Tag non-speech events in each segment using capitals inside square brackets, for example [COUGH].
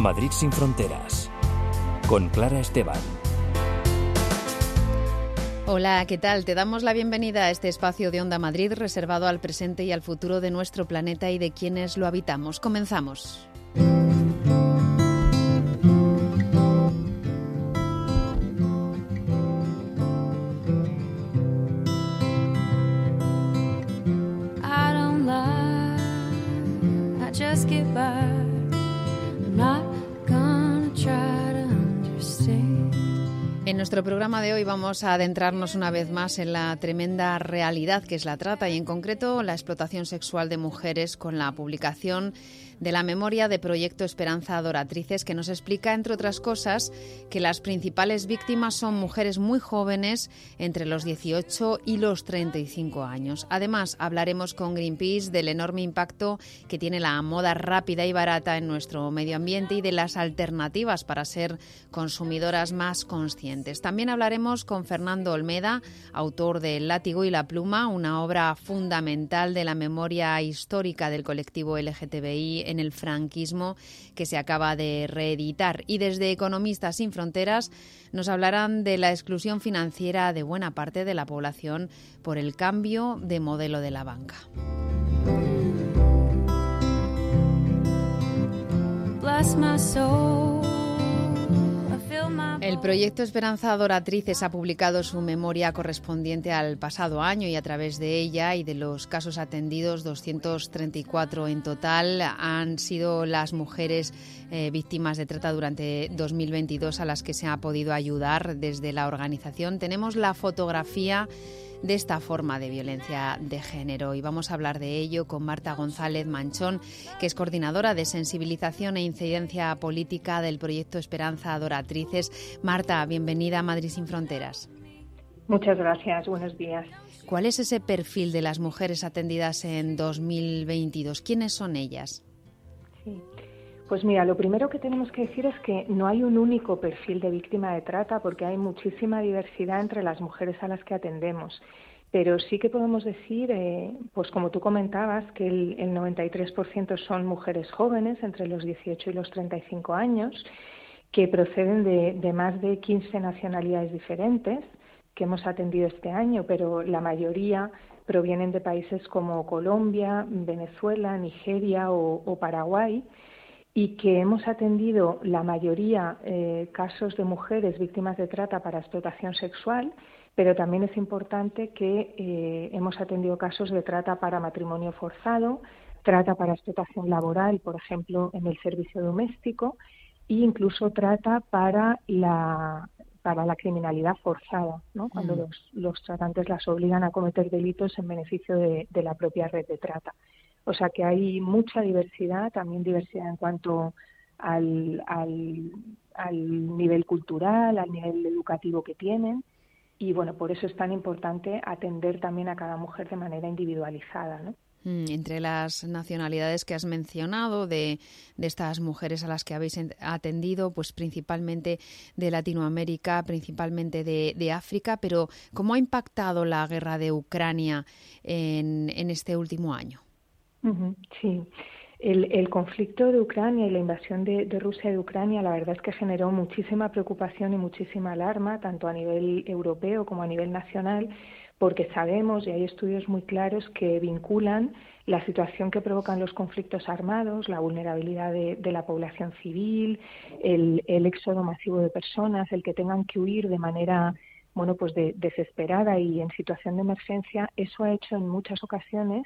Madrid sin fronteras. Con Clara Esteban. Hola, ¿qué tal? Te damos la bienvenida a este espacio de Onda Madrid reservado al presente y al futuro de nuestro planeta y de quienes lo habitamos. Comenzamos. Nuestro programa de hoy vamos a adentrarnos una vez más en la tremenda realidad que es la trata y en concreto la explotación sexual de mujeres con la publicación de la memoria de Proyecto Esperanza Adoratrices, que nos explica, entre otras cosas, que las principales víctimas son mujeres muy jóvenes, entre los 18 y los 35 años. Además, hablaremos con Greenpeace del enorme impacto que tiene la moda rápida y barata en nuestro medio ambiente y de las alternativas para ser consumidoras más conscientes. También hablaremos con Fernando Olmeda, autor de El látigo y la pluma, una obra fundamental de la memoria histórica del colectivo LGTBI en el franquismo que se acaba de reeditar. Y desde Economistas sin Fronteras nos hablarán de la exclusión financiera de buena parte de la población por el cambio de modelo de la banca. El proyecto Esperanza Adoratrices ha publicado su memoria correspondiente al pasado año y a través de ella y de los casos atendidos, 234 en total, han sido las mujeres eh, víctimas de trata durante 2022 a las que se ha podido ayudar desde la organización. Tenemos la fotografía de esta forma de violencia de género. Y vamos a hablar de ello con Marta González Manchón, que es coordinadora de sensibilización e incidencia política del proyecto Esperanza Adoratrices. Marta, bienvenida a Madrid sin Fronteras. Muchas gracias, buenos días. ¿Cuál es ese perfil de las mujeres atendidas en 2022? ¿Quiénes son ellas? Sí. Pues mira, lo primero que tenemos que decir es que no hay un único perfil de víctima de trata porque hay muchísima diversidad entre las mujeres a las que atendemos. Pero sí que podemos decir, eh, pues como tú comentabas, que el, 93% son mujeres jóvenes entre los 18 y los 35 años, que proceden de, más de 15 nacionalidades diferentes que hemos atendido este año, pero la mayoría provienen de países como Colombia, Venezuela, Nigeria o Paraguay y que hemos atendido la mayoría eh, casos de mujeres víctimas de trata para explotación sexual, pero también es importante que eh, hemos atendido casos de trata para matrimonio forzado, trata para explotación laboral, por ejemplo, en el servicio doméstico, e incluso trata para la, para la criminalidad forzada, ¿no? cuando mm. los, los, tratantes las obligan a cometer delitos en beneficio de la propia red de trata. O sea que hay mucha diversidad, también diversidad en cuanto al, al, nivel cultural, al nivel educativo que tienen. Y bueno, por eso es tan importante atender también a cada mujer de manera individualizada, ¿no? Mm, entre las nacionalidades que has mencionado, de, de, estas mujeres a las que habéis atendido, pues principalmente de Latinoamérica, principalmente de, de África, pero ¿cómo ha impactado la guerra de Ucrania en, en este último año? Sí. El, conflicto de Ucrania y la invasión de, Rusia de Ucrania, la verdad es que generó muchísima preocupación y muchísima alarma, tanto a nivel europeo como a nivel nacional, porque sabemos, y hay estudios muy claros, que vinculan la situación que provocan los conflictos armados, la vulnerabilidad de, la población civil, el, éxodo masivo de personas, el que tengan que huir de manera bueno, pues desesperada y en situación de emergencia, eso ha hecho en muchas ocasiones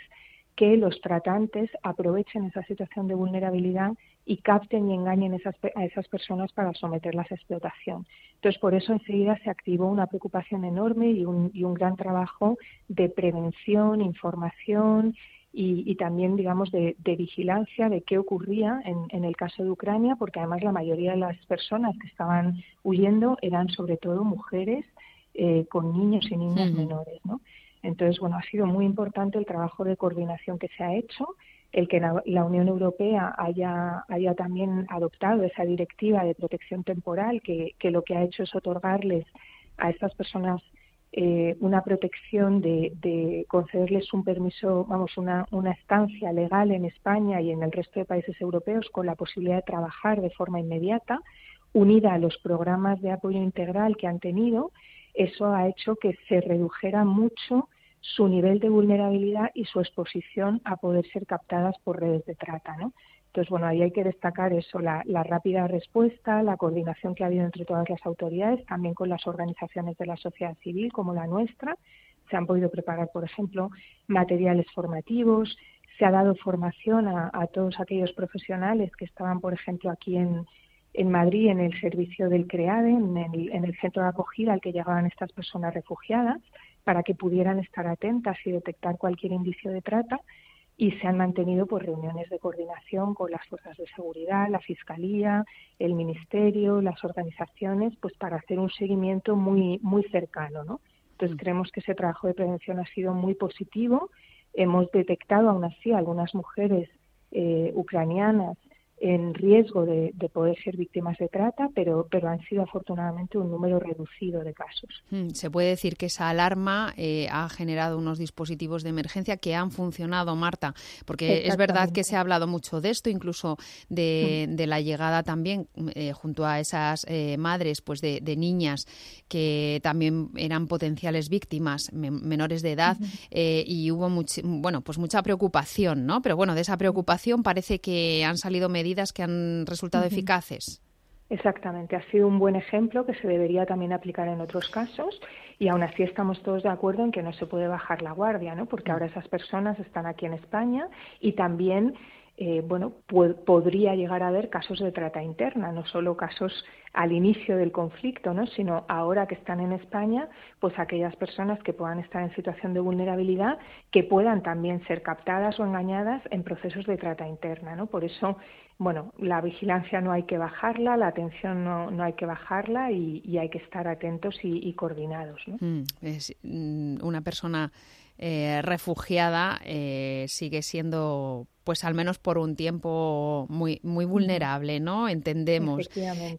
que los tratantes aprovechen esa situación de vulnerabilidad y capten y engañen a esas personas para someterlas a explotación. Entonces, por eso enseguida se activó una preocupación enorme y un, gran trabajo de prevención, información y, también, digamos, de, vigilancia de qué ocurría en, el caso de Ucrania, porque además la mayoría de las personas que estaban huyendo eran sobre todo mujeres eh, con niños y niñas menores, ¿no? Entonces, bueno, ha sido muy importante el trabajo de coordinación que se ha hecho, el que la, Unión Europea haya, también adoptado esa directiva de protección temporal, que, lo que ha hecho es otorgarles a estas personas eh, una protección de, concederles un permiso, vamos, una estancia legal en España y en el resto de países europeos con la posibilidad de trabajar de forma inmediata, unida a los programas de apoyo integral que han tenido, eso ha hecho que se redujera mucho su nivel de vulnerabilidad y su exposición a poder ser captadas por redes de trata, ¿no? Entonces, bueno, ahí hay que destacar eso, la, rápida respuesta, la coordinación que ha habido entre todas las autoridades, también con las organizaciones de la sociedad civil como la nuestra. Se han podido preparar, por ejemplo, materiales formativos, se ha dado formación a, todos aquellos profesionales que estaban, por ejemplo, aquí en, Madrid, en el servicio del CREADE, en el centro de acogida al que llegaban estas personas refugiadas, para que pudieran estar atentas y detectar cualquier indicio de trata y se han mantenido pues reuniones de coordinación con las fuerzas de seguridad, la fiscalía, el ministerio, las organizaciones, pues para hacer un seguimiento muy muy cercano, ¿no? Entonces mm. creemos que ese trabajo de prevención ha sido muy positivo. Hemos detectado aún así algunas mujeres eh, ucranianas en riesgo de, poder ser víctimas de trata, pero, pero han sido afortunadamente un número reducido de casos. Hmm, se puede decir que esa alarma eh, ha generado unos dispositivos de emergencia que han funcionado, Marta, porque es verdad que se ha hablado mucho de esto, incluso de, hmm. la llegada también eh, junto a esas eh, madres pues de, niñas que también eran potenciales víctimas, menores de edad, y hubo bueno, pues mucha preocupación, ¿no? Pero bueno, de esa preocupación parece que han salido medidas que han resultado eficaces. Exactamente, ha sido un buen ejemplo que se debería también aplicar en otros casos y aún así estamos todos de acuerdo en que no se puede bajar la guardia, ¿no? Porque mm. ahora esas personas están aquí en España y también eh, bueno, podría llegar a haber casos de trata interna, no solo casos al inicio del conflicto, ¿no? sino ahora que están en España, pues aquellas personas que puedan estar en situación de vulnerabilidad, que puedan también ser captadas o engañadas en procesos de trata interna. ¿no? Por eso, bueno, la vigilancia no hay que bajarla, la atención no, no hay que bajarla y, hay que estar atentos y, coordinados. ¿no? Mm, es mm, una persona eh, refugiada eh, sigue siendo pues al menos por un tiempo muy muy vulnerable, ¿no? Entendemos.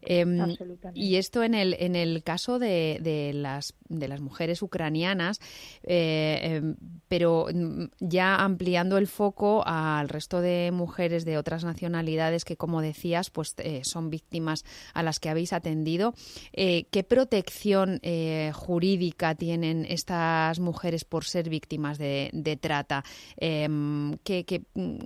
Em, y esto en el en el caso de, de las de las mujeres ucranianas, eh, em, pero mm, ya ampliando el foco al resto de mujeres de otras nacionalidades que, como decías, pues eh, son víctimas a las que habéis atendido. Eh, ¿Qué protección jurídica tienen estas mujeres por ser víctimas de, de trata? Em, ¿qué, qué,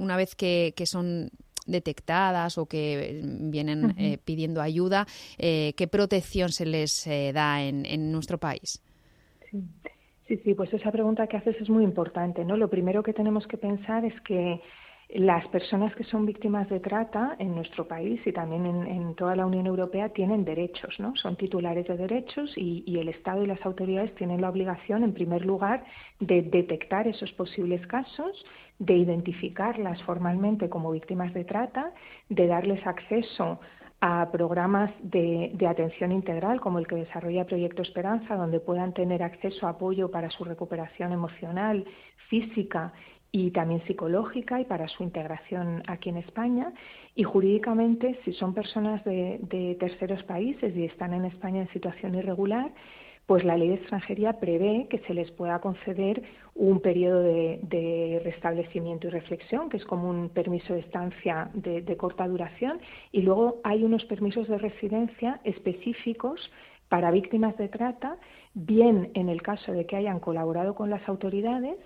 una vez que, son detectadas o que vienen eh, pidiendo ayuda, eh, ¿qué protección se les eh, da en, en, nuestro país? Sí. sí, sí, pues esa pregunta que haces es muy importante. ¿no? Lo primero que tenemos que pensar es que las personas que son víctimas de trata en nuestro país y también en, toda la Unión Europea tienen derechos, ¿no? Son titulares de derechos y, el Estado y las autoridades tienen la obligación, en primer lugar, de detectar esos posibles casos, de identificarlas formalmente como víctimas de trata, de darles acceso a programas de, de, atención integral como el que desarrolla Proyecto Esperanza, donde puedan tener acceso a apoyo para su recuperación emocional, física y también psicológica y para su integración aquí en España. Y jurídicamente, si son personas de, terceros países y están en España en situación irregular, pues la ley de extranjería prevé que se les pueda conceder un periodo de, restablecimiento y reflexión, que es como un permiso de estancia de, de, corta duración, y luego hay unos permisos de residencia específicos para víctimas de trata, bien en el caso de que hayan colaborado con las autoridades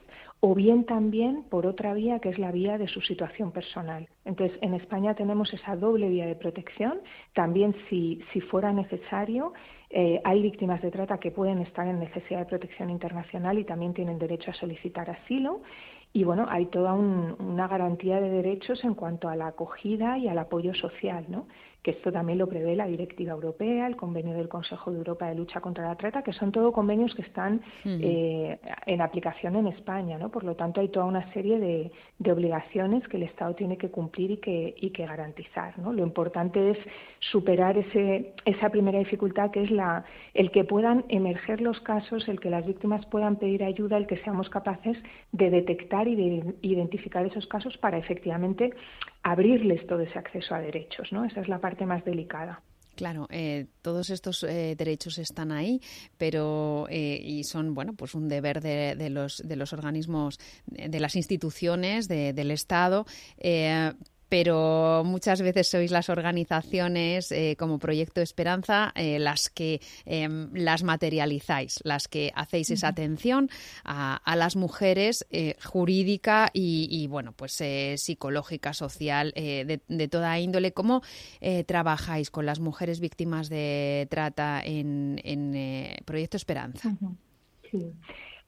o bien también por otra vía que es la vía de su situación personal. Entonces, en España tenemos esa doble vía de protección. También, si, fuera necesario, eh, hay víctimas de trata que pueden estar en necesidad de protección internacional y también tienen derecho a solicitar asilo. Y bueno, hay toda una garantía de derechos en cuanto a la acogida y al apoyo social, ¿no? que esto también lo prevé la Directiva Europea, el Convenio del Consejo de Europa de Lucha contra la Trata, que son todo convenios que están eh, en aplicación en España, ¿no? Por lo tanto, hay toda una serie de, obligaciones que el Estado tiene que cumplir y que, y que garantizar, ¿no? Lo importante es superar ese, esa primera dificultad que es la, el que puedan emerger los casos, el que las víctimas puedan pedir ayuda, el que seamos capaces de detectar y de identificar esos casos para efectivamente abrirles todo ese acceso a derechos, ¿no? Esa es la parte más delicada. Claro, eh, todos estos eh, derechos están ahí, pero eh, y son bueno, pues un deber de, los de los organismos, de las instituciones, de, del Estado, pero muchas veces sois las organizaciones eh, como Proyecto Esperanza eh, las que eh, las materializáis, las que hacéis esa atención a, a las mujeres eh, jurídica y, y, bueno, pues psicológica, social, de, de, toda índole. ¿Cómo trabajáis con las mujeres víctimas de trata en, en Proyecto Esperanza? Sí.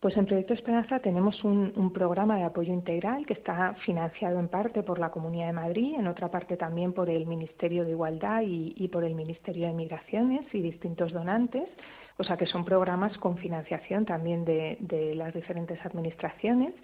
Pues en Proyecto Esperanza tenemos un, programa de apoyo integral que está financiado en parte por la Comunidad de Madrid, en otra parte también por el Ministerio de Igualdad y, y por el Ministerio de Migraciones y distintos donantes. O sea que son programas con financiación también de, de las diferentes administraciones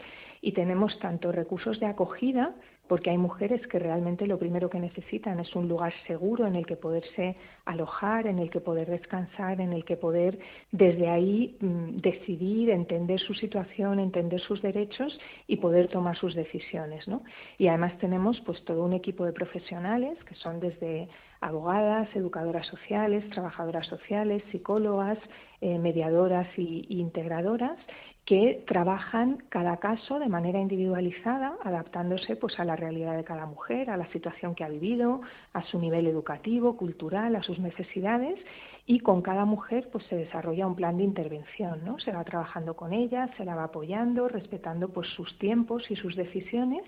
y tenemos tanto recursos de acogida porque hay mujeres que realmente lo primero que necesitan es un lugar seguro en el que poderse alojar, en el que poder descansar, en el que poder desde ahí mmm, decidir, entender su situación, entender sus derechos y poder tomar sus decisiones, ¿no? Y además tenemos pues todo un equipo de profesionales que son desde abogadas, educadoras sociales, trabajadoras sociales, psicólogas, eh, mediadoras y integradoras que trabajan cada caso de manera individualizada, adaptándose pues a la realidad de cada mujer, a la situación que ha vivido, a su nivel educativo, cultural, a sus necesidades y con cada mujer pues se desarrolla un plan de intervención, ¿no? Se va trabajando con ella, se la va apoyando, respetando pues sus tiempos y sus decisiones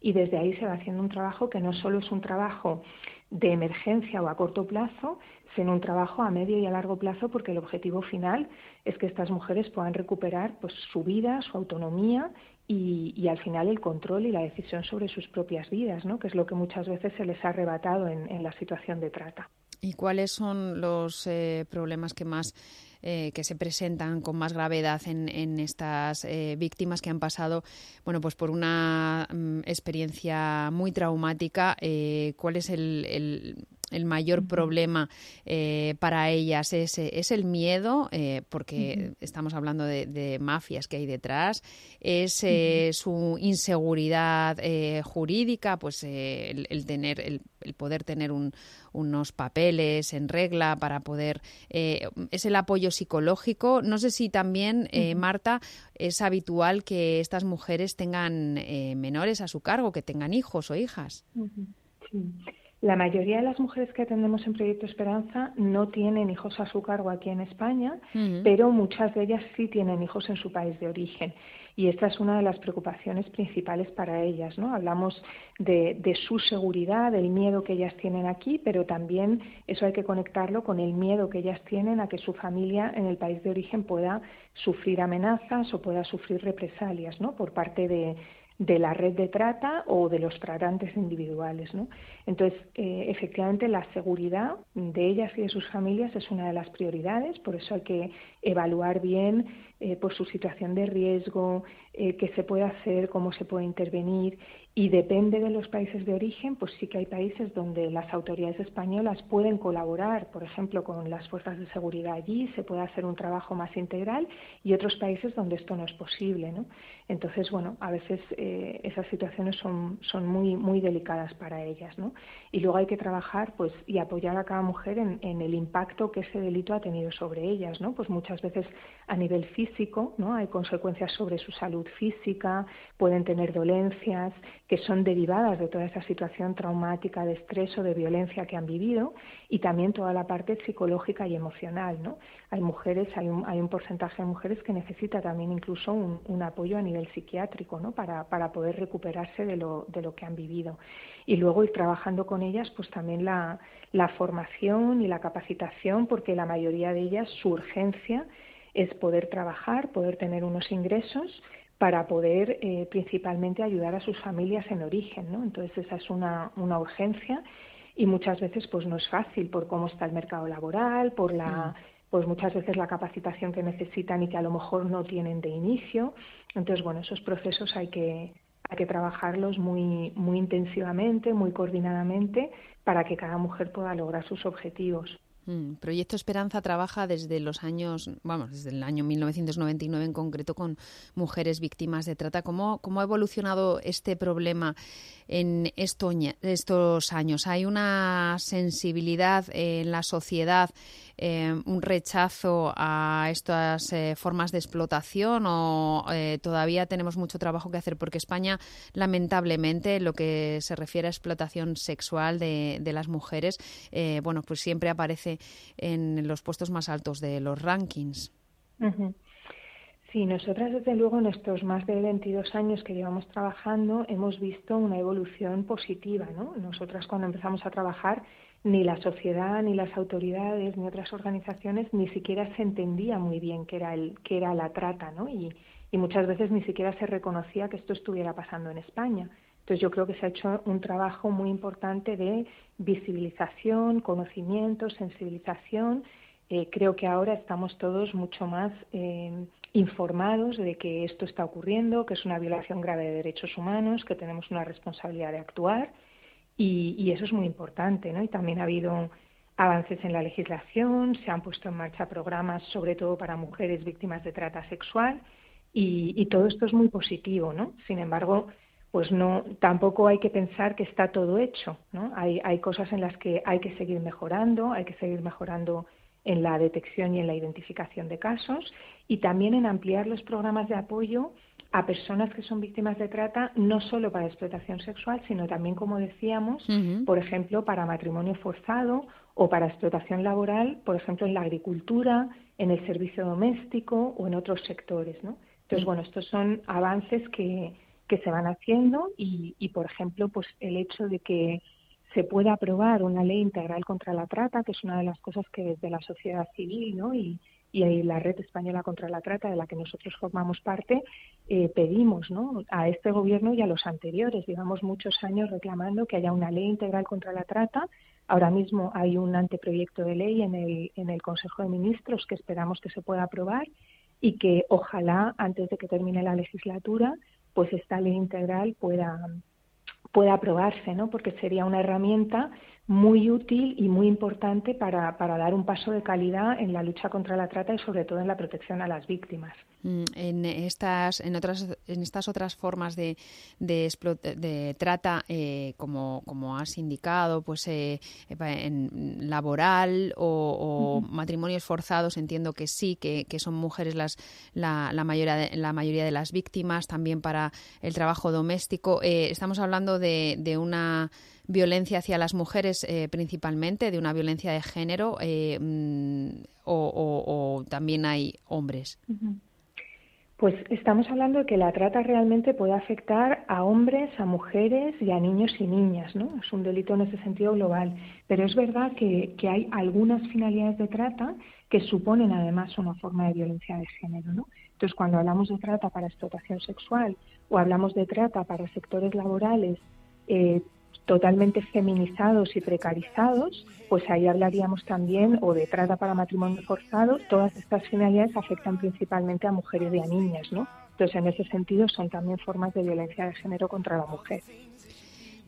y desde ahí se va haciendo un trabajo que no solo es un trabajo de emergencia o a corto plazo, sino un trabajo a medio y a largo plazo porque el objetivo final es que estas mujeres puedan recuperar pues su vida, su autonomía y, al final el control y la decisión sobre sus propias vidas, ¿no? que es lo que muchas veces se les ha arrebatado en, en la situación de trata. ¿Y cuáles son los eh, problemas que más eh, que se presentan con más gravedad en, en estas eh, víctimas que han pasado bueno pues por una mm, experiencia muy traumática. Eh, cuál es el, el, el mayor uh -huh. problema eh, para ellas es, es el miedo, eh, porque uh -huh. estamos hablando de, de, mafias que hay detrás, es eh, uh -huh. su inseguridad eh, jurídica, pues eh, el, el, tener, el, el, poder tener un, unos papeles en regla para poder, es el apoyo psicológico. No sé si también, Marta, es habitual que estas mujeres tengan menores a su cargo, que tengan hijos o hijas. Sí. La mayoría de las mujeres que atendemos en Proyecto Esperanza no tienen hijos a su cargo aquí en España, uh -huh. pero muchas de ellas sí tienen hijos en su país de origen. Y esta es una de las preocupaciones principales para ellas. ¿no? Hablamos de, de, su seguridad, del miedo que ellas tienen aquí, pero también eso hay que conectarlo con el miedo que ellas tienen a que su familia en el país de origen pueda sufrir amenazas o pueda sufrir represalias ¿no? por parte de, de la red de trata o de los tratantes individuales. ¿no? Entonces, eh, efectivamente, la seguridad de ellas y de sus familias es una de las prioridades, por eso hay que evaluar bien eh, por su situación de riesgo, eh, qué se puede hacer, cómo se puede intervenir y depende de los países de origen, pues sí que hay países donde las autoridades españolas pueden colaborar, por ejemplo, con las fuerzas de seguridad allí, se puede hacer un trabajo más integral y otros países donde esto no es posible, ¿no? Entonces, bueno, a veces eh, esas situaciones son, son muy, muy delicadas para ellas, ¿no? Y luego hay que trabajar, pues, y apoyar a cada mujer en, en el impacto que ese delito ha tenido sobre ellas, ¿no? Pues muchas veces a nivel físico, ¿no? Hay consecuencias sobre su salud física, pueden tener dolencias, que son derivadas de toda esa situación traumática de estrés o de violencia que han vivido y también toda la parte psicológica y emocional. ¿no? Hay mujeres, hay un, hay un porcentaje de mujeres que necesita también incluso un, un apoyo a nivel psiquiátrico ¿no? para, para poder recuperarse de lo, de lo que han vivido. Y luego ir trabajando con ellas, pues también la, la formación y la capacitación, porque la mayoría de ellas, su urgencia es poder trabajar, poder tener unos ingresos para poder eh, principalmente ayudar a sus familias en origen, ¿no? Entonces esa es una, una urgencia y muchas veces pues no es fácil por cómo está el mercado laboral, por la pues muchas veces la capacitación que necesitan y que a lo mejor no tienen de inicio. Entonces, bueno, esos procesos hay que hay que trabajarlos muy muy intensivamente, muy coordinadamente para que cada mujer pueda lograr sus objetivos. Mm, Proyecto Esperanza trabaja desde los años, vamos, desde el año 1999 en concreto con mujeres víctimas de trata. ¿Cómo, cómo ha evolucionado este problema en estos años? ¿Hay una sensibilidad en la sociedad, eh, un rechazo a estas eh, formas de explotación o eh, todavía tenemos mucho trabajo que hacer? Porque España, lamentablemente, lo que se refiere a explotación sexual de, de las mujeres, bueno, pues siempre aparece en los puestos más altos de los rankings. Sí, nosotras desde luego en estos más de 22 años que llevamos trabajando hemos visto una evolución positiva, ¿no? Nosotras cuando empezamos a trabajar ni la sociedad, ni las autoridades, ni otras organizaciones ni siquiera se entendía muy bien qué era el qué era la trata, ¿no? Y, y muchas veces ni siquiera se reconocía que esto estuviera pasando en España. Entonces yo creo que se ha hecho un trabajo muy importante de visibilización, conocimiento, sensibilización. Eh, creo que ahora estamos todos mucho más eh, informados de que esto está ocurriendo, que es una violación grave de derechos humanos, que tenemos una responsabilidad de actuar y, eso es muy importante. ¿no? Y también ha habido avances en la legislación, se han puesto en marcha programas sobre todo para mujeres víctimas de trata sexual y, y todo esto es muy positivo. ¿no? Sin embargo, pues no tampoco hay que pensar que está todo hecho ¿no? hay, hay cosas en las que hay que seguir mejorando hay que seguir mejorando en la detección y en la identificación de casos y también en ampliar los programas de apoyo a personas que son víctimas de trata, no solo para explotación sexual, sino también, como decíamos, por ejemplo, para matrimonio forzado o para explotación laboral, por ejemplo, en la agricultura, en el servicio doméstico o en otros sectores. ¿no? Entonces, bueno, estos son avances que, que se van haciendo y, y, por ejemplo, pues el hecho de que se pueda aprobar una ley integral contra la trata, que es una de las cosas que desde la sociedad civil ¿no? y, y la Red Española contra la Trata, de la que nosotros formamos parte, eh, pedimos ¿no? a este gobierno y a los anteriores. Llevamos muchos años reclamando que haya una ley integral contra la trata. Ahora mismo hay un anteproyecto de ley en el, en el Consejo de Ministros que esperamos que se pueda aprobar y que ojalá, antes de que termine la legislatura, pues esta ley integral pueda, pueda aprobarse, ¿no? Porque sería una herramienta muy útil y muy importante para, para, dar un paso de calidad en la lucha contra la trata y sobre todo en la protección a las víctimas. Mm, en estas, en otras, en estas otras formas de, de, de trata, eh, como, como has indicado, pues eh, en laboral o, matrimonios forzados, entiendo que sí, que, que son mujeres las la, la, mayoría de, la mayoría de las víctimas, también para el trabajo doméstico. Eh, estamos hablando de, de una violencia hacia las mujeres eh, principalmente, de una violencia de género, eh, mm, o, también hay hombres? Pues estamos hablando de que la trata realmente puede afectar a hombres, a mujeres y a niños y niñas, ¿no? Es un delito en ese sentido global. Pero es verdad que, que hay algunas finalidades de trata que suponen además una forma de violencia de género, ¿no? Entonces, cuando hablamos de trata para explotación sexual o hablamos de trata para sectores laborales eh, totalmente feminizados y precarizados, pues ahí hablaríamos también o de trata para matrimonio forzado. Todas estas finalidades afectan principalmente a mujeres y a niñas, ¿no? Entonces, en ese sentido, son también formas de violencia de género contra la mujer.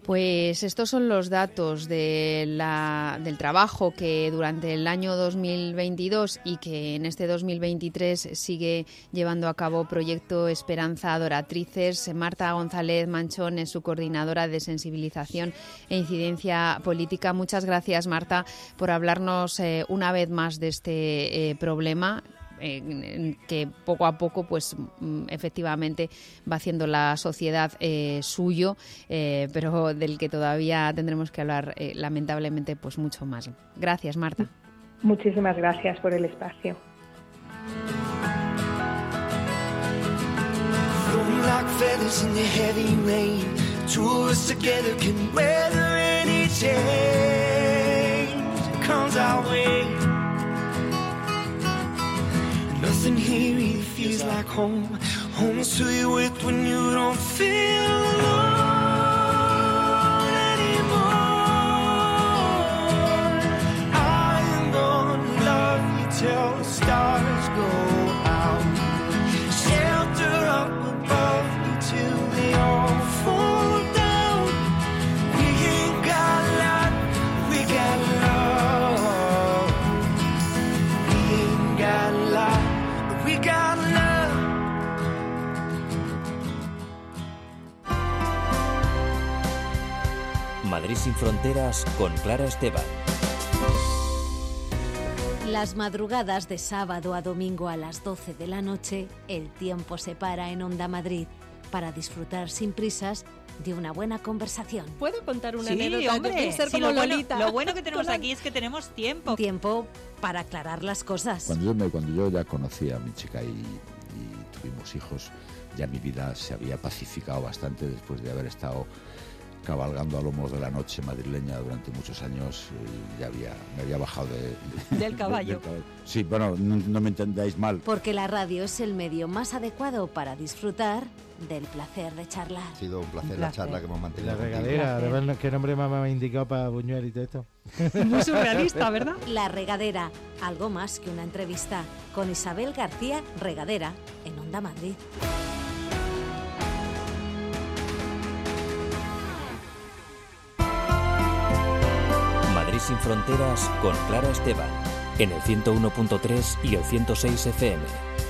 Pues estos son los datos de la, del trabajo que durante el año 2022 y que en este 2023 sigue llevando a cabo Proyecto Esperanza Adoratrices. Marta González Manchón es su coordinadora de sensibilización e incidencia política. Muchas gracias, Marta, por hablarnos eh, una vez más de este eh, problema que poco a poco, pues mm, efectivamente va haciendo la sociedad eh, suyo, eh, pero del que todavía tendremos que hablar eh, lamentablemente pues mucho más. Gracias, Marta. Muchísimas gracias por el espacio. Nothing here even feels like home. Home is who you with when you don't feel alone anymore. I am gonna love you till the stars go. Madrid sin fronteras con Clara Esteban. Las madrugadas de sábado a domingo a las 12 de la noche, el tiempo se para en Onda Madrid para disfrutar sin prisas de una buena conversación. ¿Puedo contar una Sí, anécdota? hombre, Yo quiero ser sí, como lo, bueno, Lolita. lo bueno que tenemos [LAUGHS] aquí es que tenemos tiempo. Tiempo para aclarar las cosas. Cuando yo, me- cuando yo ya conocí a mi chica y, y tuvimos hijos, ya mi vida se había pacificado bastante después de haber estado cabalgando a lomos de la noche madrileña durante muchos años. y ya había, me había bajado de, [LAUGHS] Del caballo. Sí, bueno, no, no me entendáis mal. Porque la radio es el medio más adecuado para disfrutar del placer de charlar. Ha sido un placer, Un la placer. charla que hemos mantenido. La regadera, además, qué nombre más me ha indicado para Buñuel y todo esto. [LAUGHS] Muy surrealista, [LAUGHS] ¿verdad? La regadera, algo más que una entrevista, con Isabel García Regadera, en Onda Madrid. Madrid sin fronteras con Clara Esteban. En el 101.3 y el 106 FM.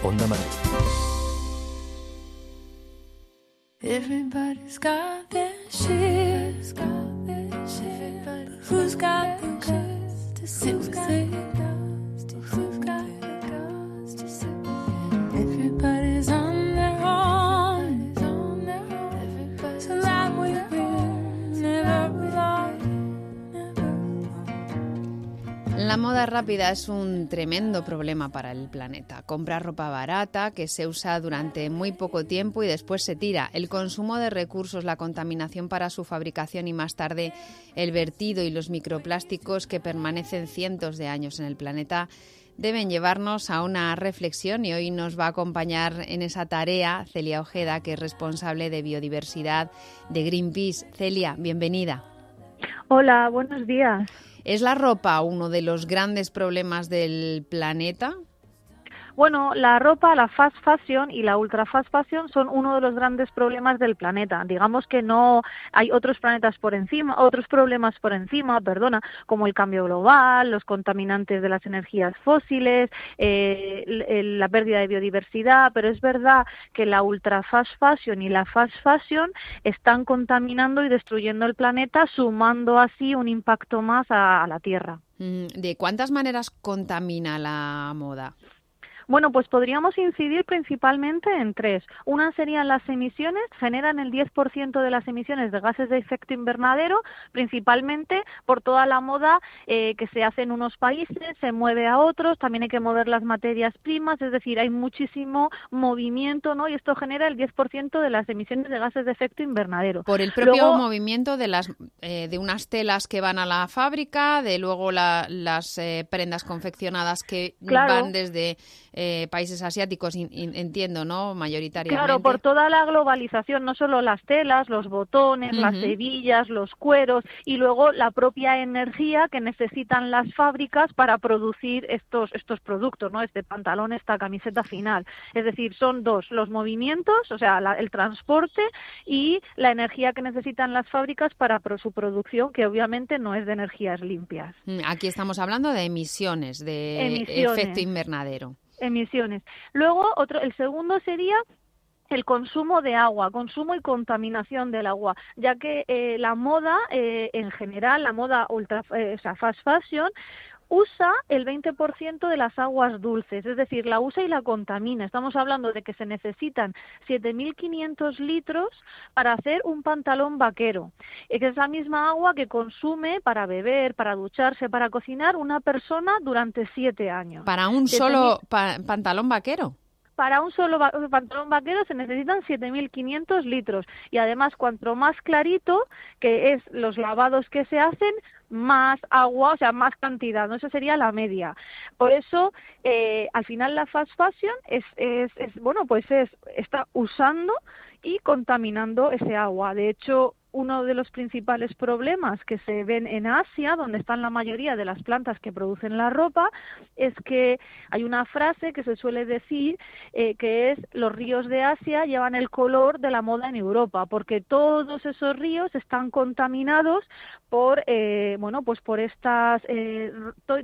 Onda Madrid. Everybody's got their shit. But who's got the guts to sit with it? La moda rápida es un tremendo problema para el planeta. Comprar ropa barata que se usa durante muy poco tiempo y después se tira. El consumo de recursos, la contaminación para su fabricación y más tarde el vertido y los microplásticos que permanecen cientos de años en el planeta deben llevarnos a una reflexión y hoy nos va a acompañar en esa tarea Celia Ojeda, que es responsable de biodiversidad de Greenpeace. Celia, bienvenida. Hola, buenos días. ¿Es la ropa uno de los grandes problemas del planeta? Bueno, la ropa, la fast fashion y la ultra fast fashion son uno de los grandes problemas del planeta. Digamos que no hay otros planetas por encima, otros problemas por encima, perdona, como el cambio global, los contaminantes de las energías fósiles, eh, la pérdida de biodiversidad, pero es verdad que la ultra fast fashion y la fast fashion están contaminando y destruyendo el planeta, sumando así un impacto más a- a la Tierra. Mm, ¿De cuántas maneras contamina la moda? Bueno, pues podríamos incidir principalmente en tres. Una serían las emisiones, generan el 10% de las emisiones de gases de efecto invernadero, principalmente por toda la moda eh, que se hace en unos países, se mueve a otros, también hay que mover las materias primas, es decir, hay muchísimo movimiento, ¿no? Y esto genera el 10% de las emisiones de gases de efecto invernadero. Por el propio Luego- movimiento de las eh, de unas telas que van a la fábrica, de luego la- las eh, prendas confeccionadas que Claro. van desde eh, países asiáticos, in- in- entiendo, ¿no? Mayoritariamente. Claro, por toda la globalización, no solo las telas, los botones, las hebillas, los cueros y luego la propia energía que necesitan las fábricas para producir estos estos productos, ¿no? Este pantalón, esta camiseta final. Es decir, son dos, los movimientos, o sea, la- el transporte y la energía que necesitan las fábricas para pro- su producción, que obviamente no es de energías limpias. Mm, Aquí estamos hablando de emisiones, de Emisiones. efecto invernadero. Emisiones. Luego, otro, el segundo sería el consumo de agua, consumo y contaminación del agua, ya que eh, la moda eh, en general, la moda ultra, eh, o sea, fast fashion, usa el 20% de las aguas dulces, es decir, la usa y la contamina. Estamos hablando de que se necesitan 7.500 litros para hacer un pantalón vaquero, que es la misma agua que consume para beber, para ducharse, para cocinar una persona durante siete años. Para un solo pa- pantalón vaquero. Para un solo va- pantalón vaquero se necesitan 7.500 litros y además cuanto más clarito, que es los lavados que se hacen, más agua, o sea, más cantidad, ¿no? Esa sería la media. Por eso, eh, al final la fast fashion es, es, es, bueno, pues es, está usando y contaminando ese agua. De hecho, uno de los principales problemas que se ven en Asia, donde están la mayoría de las plantas que producen la ropa, es que hay una frase que se suele decir eh, que es los ríos de Asia llevan el color de la moda en Europa, porque todos esos ríos están contaminados por eh, bueno pues por estas eh,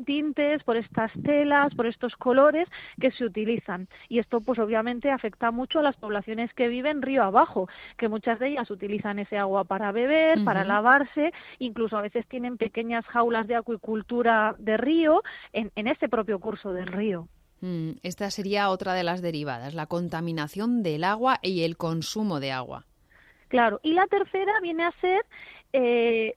tintes, por estas telas, por estos colores que se utilizan. Y esto pues obviamente afecta mucho a las poblaciones que viven río abajo, que muchas de ellas utilizan ese agua para para beber, para lavarse, incluso a veces tienen pequeñas jaulas de acuicultura de río en, en ese propio curso del río. Mm, Esta sería otra de las derivadas, la contaminación del agua y el consumo de agua. Claro, y la tercera viene a ser eh,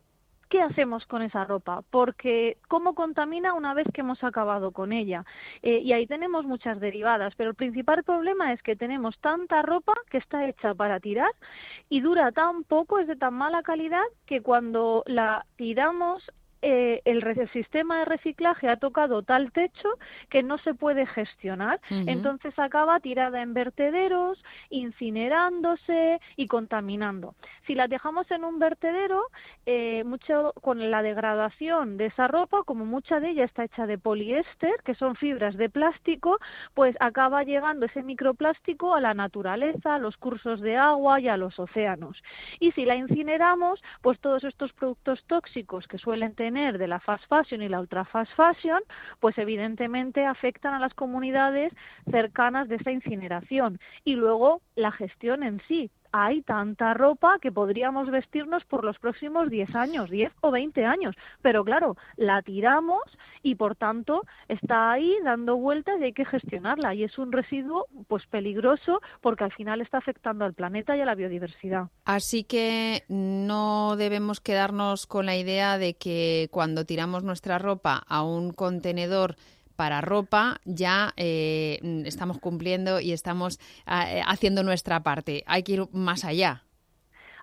¿qué hacemos con esa ropa? Porque cómo contamina una vez que hemos acabado con ella. Eh, y ahí tenemos muchas derivadas, pero el principal problema es que tenemos tanta ropa que está hecha para tirar y dura tan poco, es de tan mala calidad, que cuando la tiramos eh, el, sistema de reciclaje ha tocado tal techo que no se puede gestionar. Entonces acaba tirada en vertederos, incinerándose y contaminando. Si la dejamos en un vertedero, eh, mucho con la degradación de esa ropa, como mucha de ella está hecha de poliéster, que son fibras de plástico, pues acaba llegando ese microplástico a la naturaleza, a los cursos de agua y a los océanos. Y si la incineramos, pues todos estos productos tóxicos que suelen tener de la fast fashion y la ultra fast fashion, pues evidentemente afectan a las comunidades cercanas de esa incineración. Y luego la gestión en sí. Hay tanta ropa que podríamos vestirnos por los próximos 10 años, 10 o 20 años, pero claro, la tiramos y por tanto está ahí dando vueltas y hay que gestionarla y es un residuo pues peligroso porque al final está afectando al planeta y a la biodiversidad. Así que no debemos quedarnos con la idea de que cuando tiramos nuestra ropa a un contenedor para ropa ya eh, estamos cumpliendo y estamos eh, haciendo nuestra parte. Hay que ir más allá.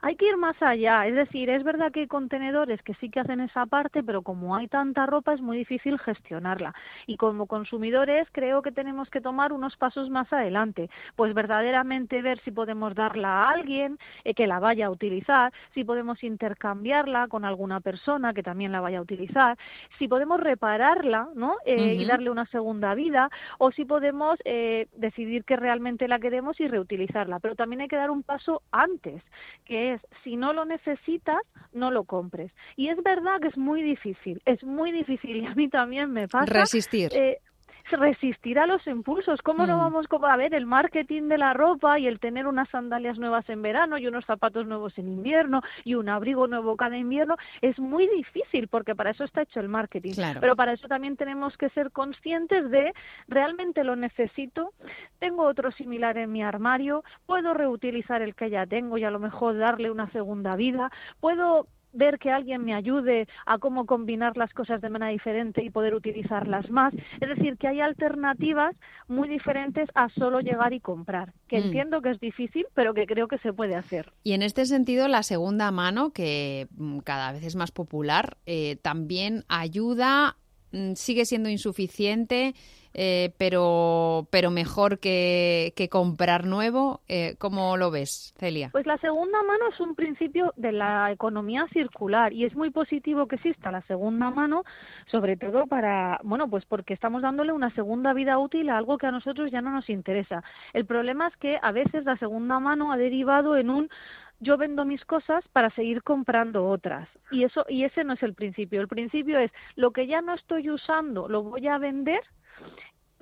Hay que ir más allá, es decir, es verdad que hay contenedores que sí que hacen esa parte, pero como hay tanta ropa es muy difícil gestionarla. Y como consumidores creo que tenemos que tomar unos pasos más adelante, pues verdaderamente ver si podemos darla a alguien eh, que la vaya a utilizar, si podemos intercambiarla con alguna persona que también la vaya a utilizar, si podemos repararla, ¿no? Eh, Y darle una segunda vida, o si podemos eh, decidir que realmente la queremos y reutilizarla. Pero también hay que dar un paso antes, que es si no lo necesitas, no lo compres. Y es verdad que es muy difícil, es muy difícil y a mí también me pasa. Resistir. eh, resistir a los impulsos. ¿Cómo no Mm. vamos como a ver el marketing de la ropa y el tener unas sandalias nuevas en verano y unos zapatos nuevos en invierno y un abrigo nuevo cada invierno? Es muy difícil porque para eso está hecho el marketing. Claro. Pero para eso también tenemos que ser conscientes de realmente lo necesito, tengo otro similar en mi armario, puedo reutilizar el que ya tengo y a lo mejor darle una segunda vida, puedo ver que alguien me ayude a cómo combinar las cosas de manera diferente y poder utilizarlas más. Es decir, que hay alternativas muy diferentes a solo llegar y comprar, que Mm. entiendo que es difícil, pero que creo que se puede hacer. Y en este sentido, la segunda mano, que mm, cada vez es más popular, eh, también ayuda, mm, sigue siendo insuficiente, eh, pero, pero mejor que, que comprar nuevo. Eh, ¿Cómo lo ves, Celia? Pues la segunda mano es un principio de la economía circular y es muy positivo que exista la segunda mano, sobre todo para, bueno, pues porque estamos dándole una segunda vida útil a algo que a nosotros ya no nos interesa. El problema es que a veces la segunda mano ha derivado en un yo vendo mis cosas para seguir comprando otras y eso y ese no es el principio. El principio es lo que ya no estoy usando lo voy a vender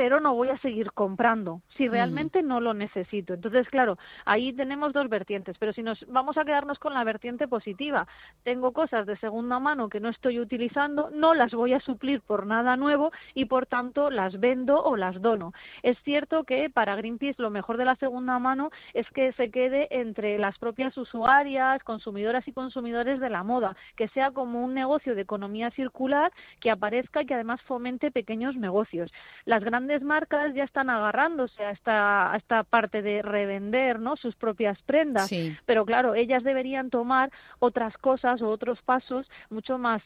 pero no voy a seguir comprando si realmente no lo necesito. Entonces, claro, ahí tenemos dos vertientes, pero si nos vamos a quedarnos con la vertiente positiva, tengo cosas de segunda mano que no estoy utilizando, no las voy a suplir por nada nuevo y por tanto las vendo o las dono. Es cierto que para Greenpeace lo mejor de la segunda mano es que se quede entre las propias usuarias, consumidoras y consumidores de la moda, que sea como un negocio de economía circular que aparezca y que además fomente pequeños negocios. Las grandes marcas ya están agarrándose a esta, a esta parte de revender ¿no? sus propias prendas, Sí. pero claro, ellas deberían tomar otras cosas o otros pasos mucho más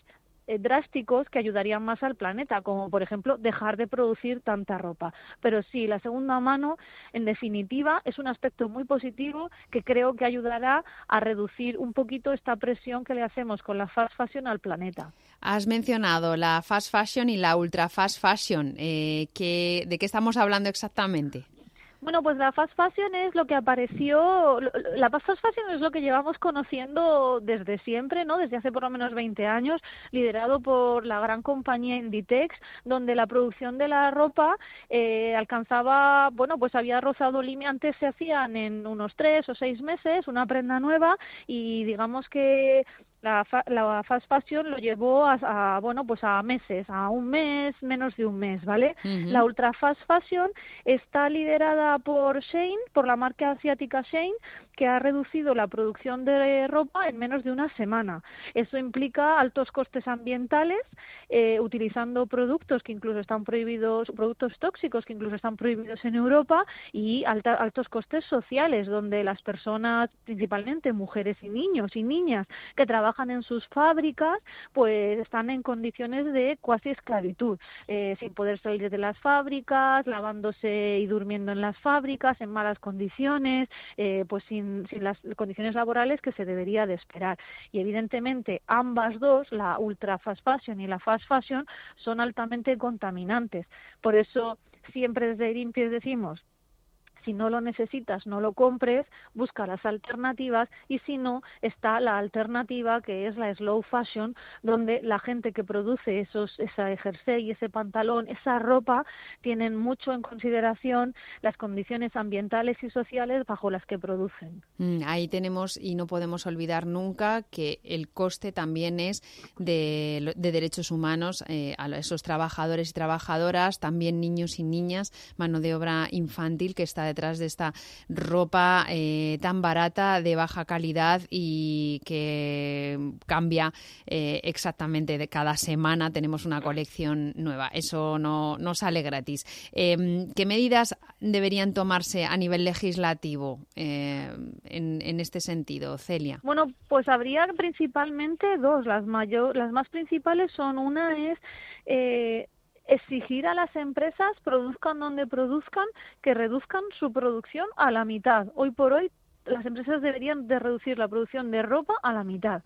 eh, drásticos que ayudarían más al planeta, como por ejemplo dejar de producir tanta ropa. Pero sí, la segunda mano, en definitiva, es un aspecto muy positivo que creo que ayudará a reducir un poquito esta presión que le hacemos con la fast fashion al planeta. Has mencionado la fast fashion y la ultra fast fashion. Eh, ¿qué- ¿De qué estamos hablando exactamente? Bueno, pues la fast fashion es lo que apareció, la fast fashion es lo que llevamos conociendo desde siempre, ¿no? Desde hace por lo menos 20 años, liderado por la gran compañía Inditex, donde la producción de la ropa eh, alcanzaba, bueno, pues había rozado límite, antes se hacían en unos tres o seis meses una prenda nueva y digamos que la, fa- la fast fashion lo llevó a, a, bueno pues a meses a un mes menos de un mes vale la ultra fast fashion está liderada por Shein por la marca asiática Shein que ha reducido la producción de ropa en menos de una semana. Eso implica altos costes ambientales eh, utilizando productos que incluso están prohibidos productos tóxicos que incluso están prohibidos en Europa y alta- altos costes sociales donde las personas principalmente mujeres y niños y niñas que trabajan en sus fábricas pues están en condiciones de cuasi esclavitud eh, sin poder salir de las fábricas lavándose y durmiendo en las fábricas en malas condiciones eh, pues sin, sin las condiciones laborales que se debería de esperar. Y evidentemente ambas dos la ultra fast fashion y la fast fashion son altamente contaminantes. Por eso siempre desde Greenpeace decimos si no lo necesitas, no lo compres, busca las alternativas y si no, está la alternativa que es la slow fashion, donde la gente que produce esos, esa jersey, ese pantalón, esa ropa, tienen mucho en consideración las condiciones ambientales y sociales bajo las que producen. Mm, Ahí tenemos y no podemos olvidar nunca que el coste también es de, de derechos humanos eh, a esos trabajadores y trabajadoras, también niños y niñas, mano de obra infantil que está detrás de esta ropa eh, tan barata, de baja calidad y que cambia eh, exactamente de cada semana. Tenemos una colección nueva. Eso no, no sale gratis. Eh, ¿Qué medidas deberían tomarse a nivel legislativo eh, en, en este sentido, Celia? Bueno, pues habría principalmente dos. Las, mayor, las más principales son una es exigir a las empresas, produzcan donde produzcan, que reduzcan su producción a la mitad. Hoy por hoy las empresas deberían de reducir la producción de ropa a la mitad.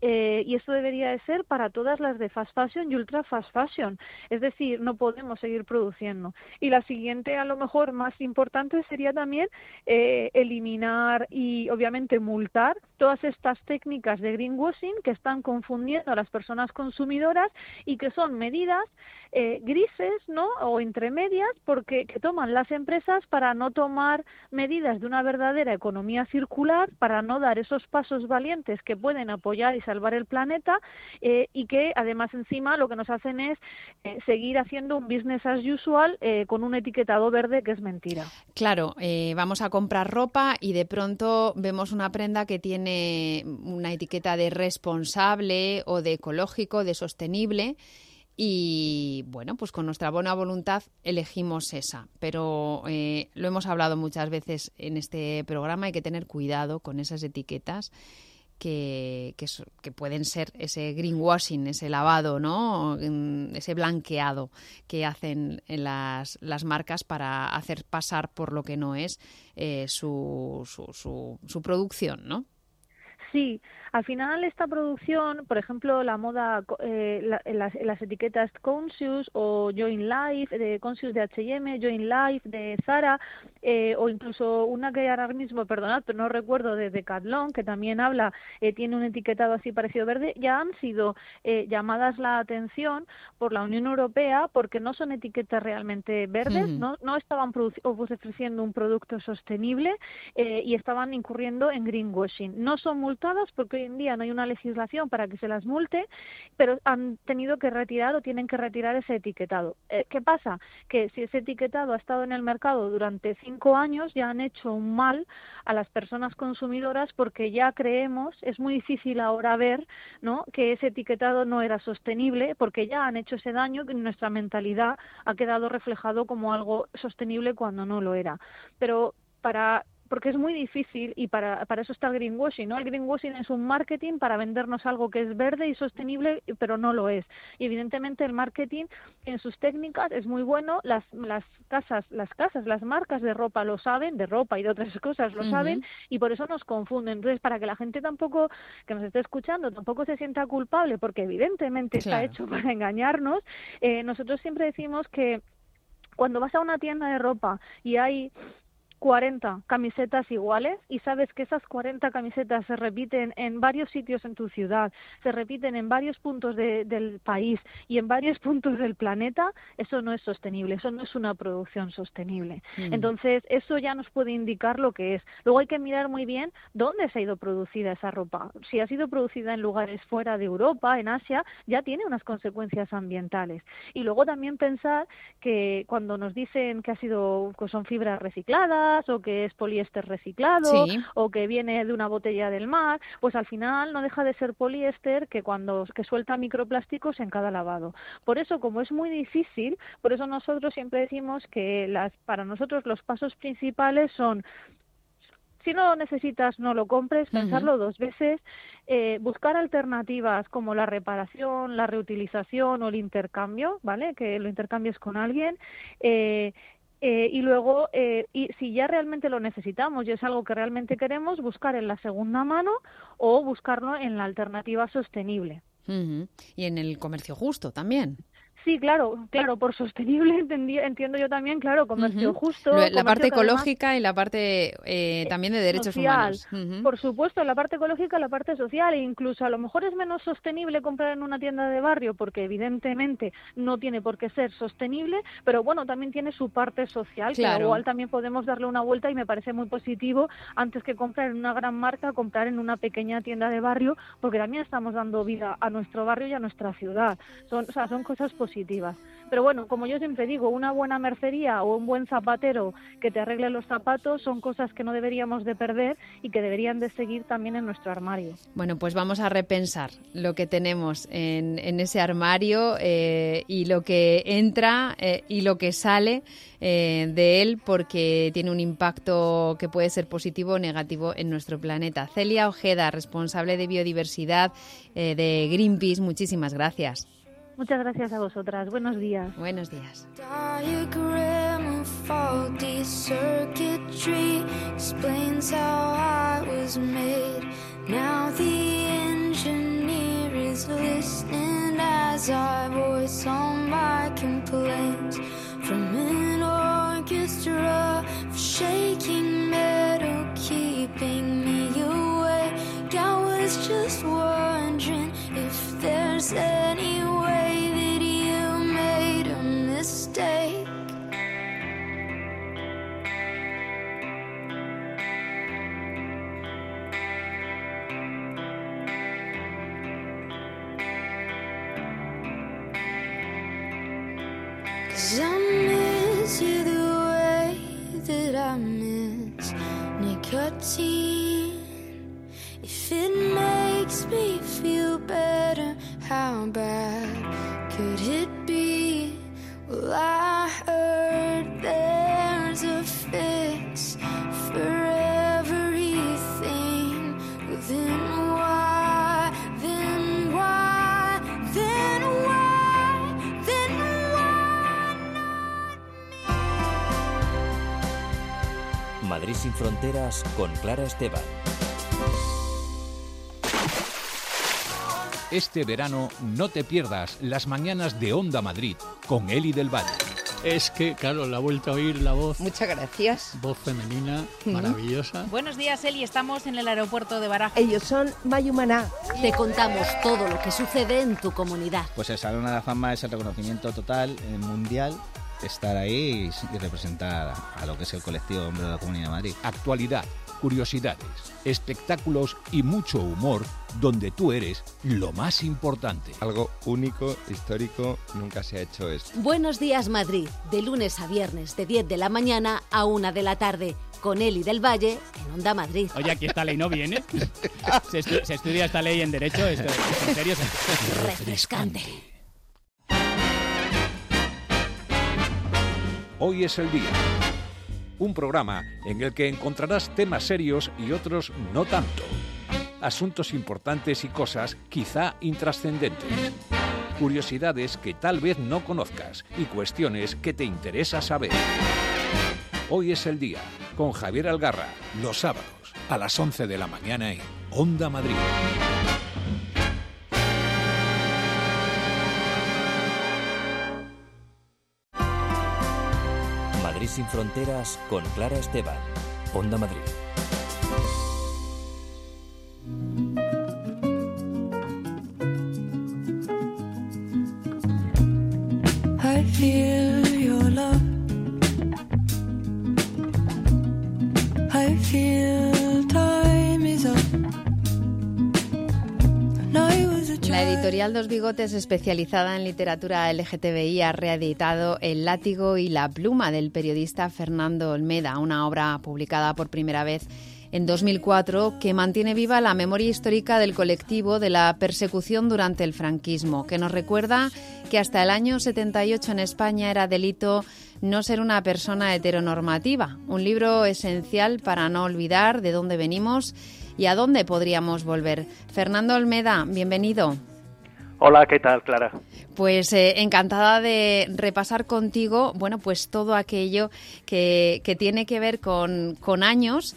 Eh, y esto debería de ser para todas las de fast fashion y ultra fast fashion. Es decir, no podemos seguir produciendo. Y la siguiente, a lo mejor más importante, sería también eh, eliminar y obviamente multar todas estas técnicas de greenwashing que están confundiendo a las personas consumidoras y que son medidas eh, grises, ¿no? O intermedias, porque que toman las empresas para no tomar medidas de una verdadera economía circular, para no dar esos pasos valientes que pueden apoyar y salvar el planeta eh, y que además encima lo que nos hacen es eh, seguir haciendo un business as usual eh, con un etiquetado verde que es mentira. Claro, vamos a comprar ropa y de pronto vemos una prenda que tiene una etiqueta de responsable o de ecológico, de sostenible. Y bueno, pues con nuestra buena voluntad elegimos esa. Pero eh, lo hemos hablado muchas veces en este programa, hay que tener cuidado con esas etiquetas que, pueden ser ese greenwashing, ese lavado, ¿no? Mm, Ese blanqueado que hacen en las, marcas para hacer pasar por lo que no es eh, su, su producción, ¿no? Sí, al final esta producción, por ejemplo, la moda, eh, la- las, las etiquetas Conscious o Join Life, de Conscious de H&M, Join Life de Zara, eh, o incluso una que ahora mismo, perdonad, pero no recuerdo, de Decathlon, que también habla, eh, tiene un etiquetado así parecido verde, ya han sido eh, llamadas la atención por la Unión Europea porque no son etiquetas realmente verdes, no, no estaban produci- ofreciendo un producto sostenible eh, y estaban incurriendo en greenwashing. No son multadas porque hoy en día no hay una legislación para que se las multe, pero han tenido que retirar o tienen que retirar ese etiquetado. Eh, ¿Qué pasa? Que si ese etiquetado ha estado en el mercado durante cinco años, ya han hecho un mal a las personas consumidoras porque ya creemos, es muy difícil ahora ver ¿no? que ese etiquetado no era sostenible porque ya han hecho ese daño que nuestra mentalidad ha quedado reflejado como algo sostenible cuando no lo era. Pero para porque es muy difícil y para, para eso está el greenwashing, ¿no? El greenwashing es un marketing para vendernos algo que es verde y sostenible, pero no lo es. Y evidentemente el marketing en sus técnicas es muy bueno, las, las casas, las casas, las marcas de ropa lo saben, de ropa y de otras [LAUGHS] cosas lo saben, y por eso nos confunden. Entonces, para que la gente tampoco, que nos esté escuchando, tampoco se sienta culpable, porque evidentemente está hecho [LAUGHS] para engañarnos, eh, nosotros siempre decimos que Cuando vas a una tienda de ropa y hay 40 camisetas iguales y sabes que esas 40 camisetas se repiten en varios sitios en tu ciudad, se repiten en varios puntos de- del país y en varios [LAUGHS] puntos del planeta, eso no es sostenible, eso no es una producción sostenible. Mm. Entonces, eso ya nos puede indicar lo que es. Luego hay que mirar muy bien dónde se ha ido producida esa ropa. Si ha sido producida en lugares fuera de Europa, en Asia, ya tiene unas consecuencias ambientales. Y luego también pensar que cuando nos dicen que ha sido que son fibras recicladas o que es poliéster reciclado Sí. o que viene de una botella del mar, pues al final no deja de ser poliéster que cuando que suelta microplásticos en cada lavado. Por eso, como es muy difícil, por eso nosotros siempre decimos que las para nosotros los pasos principales son si no lo necesitas, no lo compres, pensarlo dos veces, eh, buscar alternativas como la reparación, la reutilización o el intercambio, ¿vale? Que lo intercambies con alguien. eh, eh, y luego, eh, y si ya realmente lo necesitamos y es algo que realmente queremos, buscar en la segunda mano o buscarlo en la alternativa sostenible. Y en el comercio justo también. Sí, claro, claro, por sostenible [LAUGHS] entiendo yo también, claro, comercio justo. La comercio parte además- ecológica y la parte eh, también de derechos social. humanos. Por supuesto, la parte ecológica, la parte social, e incluso a lo mejor es menos sostenible comprar en una tienda de barrio porque evidentemente no tiene por qué ser sostenible, pero bueno, también tiene su parte social, Claro. que igual también podemos darle una vuelta y me parece muy positivo antes que comprar en una gran marca, comprar en una pequeña tienda de barrio, porque también estamos dando vida a nuestro barrio y a nuestra ciudad. Son, o sea, son cosas positivas. Pero bueno, como yo siempre digo, una buena mercería o un buen zapatero que te arregle los zapatos son cosas que no deberíamos de perder y que deberían de seguir también en nuestro armario. Bueno, pues vamos a repensar lo que tenemos en, ese armario eh, y lo que entra eh, y lo que sale eh, de él porque tiene un impacto que puede ser positivo o negativo en nuestro planeta. Celia Ojeda, responsable de biodiversidad de Greenpeace, muchísimas gracias. Muchas gracias a vosotras. Buenos días. Buenos días. diagram of faulty circuitry explains how I was made. Now the engineer is listening as I voice all my complaints from an orchestra of shaking metal keeping me awake. I was just wondering if there's any way mistake. Cause I miss you the way that I miss nicotine. If it makes me feel better, how bad? Well, I heard there's a fix for everything. Well, then why, then why, then why, then why? Madrid sin fronteras con Clara Esteban. Este verano no te pierdas las mañanas de Onda Madrid con Eli del Valle. Es que, claro, la he vuelto a oír la voz. Muchas gracias. Voz femenina, maravillosa. Buenos días, Eli. Estamos en el aeropuerto de Barajas. Ellos son Mayumaná. Te contamos todo lo que sucede en tu comunidad. Pues el Salón de la Fama es el reconocimiento total eh, mundial, estar ahí y, y representar a lo que es el colectivo Hombre de la Comunidad de Madrid. Actualidad, curiosidades, espectáculos y mucho humor donde tú eres lo más importante. Algo único, histórico, nunca se ha hecho esto. Buenos días Madrid, de lunes a viernes de 10 de la mañana a 1 de la tarde, con Eli del Valle en Onda Madrid. Oye, aquí esta ley no viene. [LAUGHS] Se, estu- se estudia esta ley en Derecho. Esto, ¿En serio? Refrescante. Hoy es el día. Un programa en el que encontrarás temas serios y otros no tanto. Asuntos importantes y cosas quizá intrascendentes. Curiosidades que tal vez no conozcas y cuestiones que te interesa saber. Hoy es el día con Javier Algarra. Los sábados a las 11 de la mañana en Onda Madrid. Madrid sin fronteras con Clara Esteban. Onda Madrid. Editorial Dos Bigotes, especializada en literatura LGTBI, ha reeditado El látigo y la pluma del periodista Fernando Olmeda, una obra publicada por primera vez en 2004 que mantiene viva la memoria histórica del colectivo de la persecución durante el franquismo, que nos recuerda que hasta el año 78 en España era delito no ser una persona heteronormativa, un libro esencial para no olvidar de dónde venimos y a dónde podríamos volver. Fernando Olmeda, bienvenido. Hola, ¿qué tal, Clara? Pues eh, encantada de repasar contigo, bueno, pues todo aquello que, tiene que ver con, con años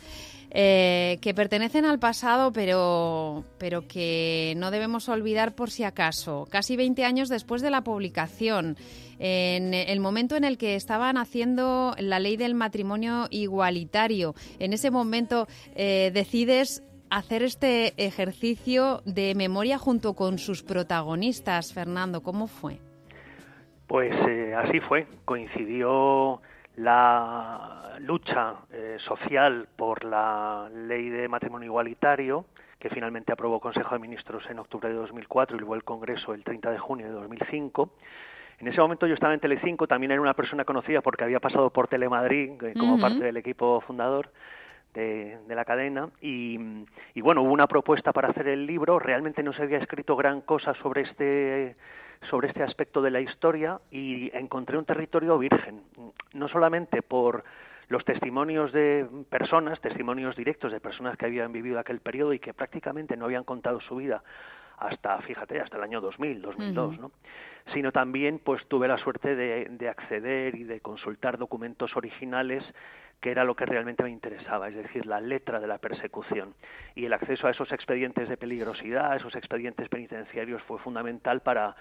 eh, que pertenecen al pasado, pero, pero que no debemos olvidar por si acaso. Casi 20 años después de la publicación, en el momento en el que estaban haciendo la ley del matrimonio igualitario, en ese momento eh, decides hacer este ejercicio de memoria junto con sus protagonistas. Fernando, ¿cómo fue? Pues eh, así fue. Coincidió la lucha eh, social por la ley de matrimonio igualitario, que finalmente aprobó el Consejo de Ministros en octubre de 2004 y luego el Congreso el 30 de junio de 2005. En ese momento yo estaba en Telecinco, también era una persona conocida porque había pasado por Telemadrid eh, como parte del equipo fundador de, de la cadena y, y bueno, hubo una propuesta para hacer el libro, realmente no se había escrito gran cosa sobre este sobre este aspecto de la historia y encontré un territorio virgen, no solamente por los testimonios de personas, testimonios directos de personas que habían vivido aquel periodo y que prácticamente no habían contado su vida hasta, fíjate, hasta el año 2000, 2002, Ujú. ¿no? Sino también, pues, tuve la suerte de, de acceder y de consultar documentos originales que era lo que realmente me interesaba, es decir, la letra de la persecución. Y el acceso a esos expedientes de peligrosidad, a esos expedientes penitenciarios fue fundamental para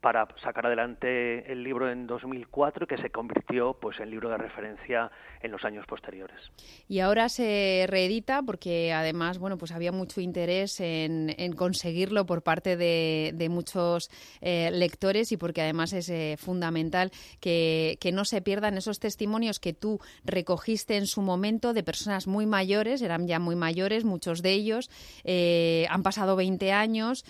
para sacar adelante el libro en 2004 que se convirtió pues en libro de referencia en los años posteriores. Y ahora se reedita porque además, bueno, pues había mucho interés en, conseguirlo por parte de, muchos eh, lectores y porque además es eh, fundamental que, no se pierdan esos testimonios que tú recogiste en su momento de personas muy mayores, eran ya muy mayores, muchos de ellos, eh, han pasado 20 años,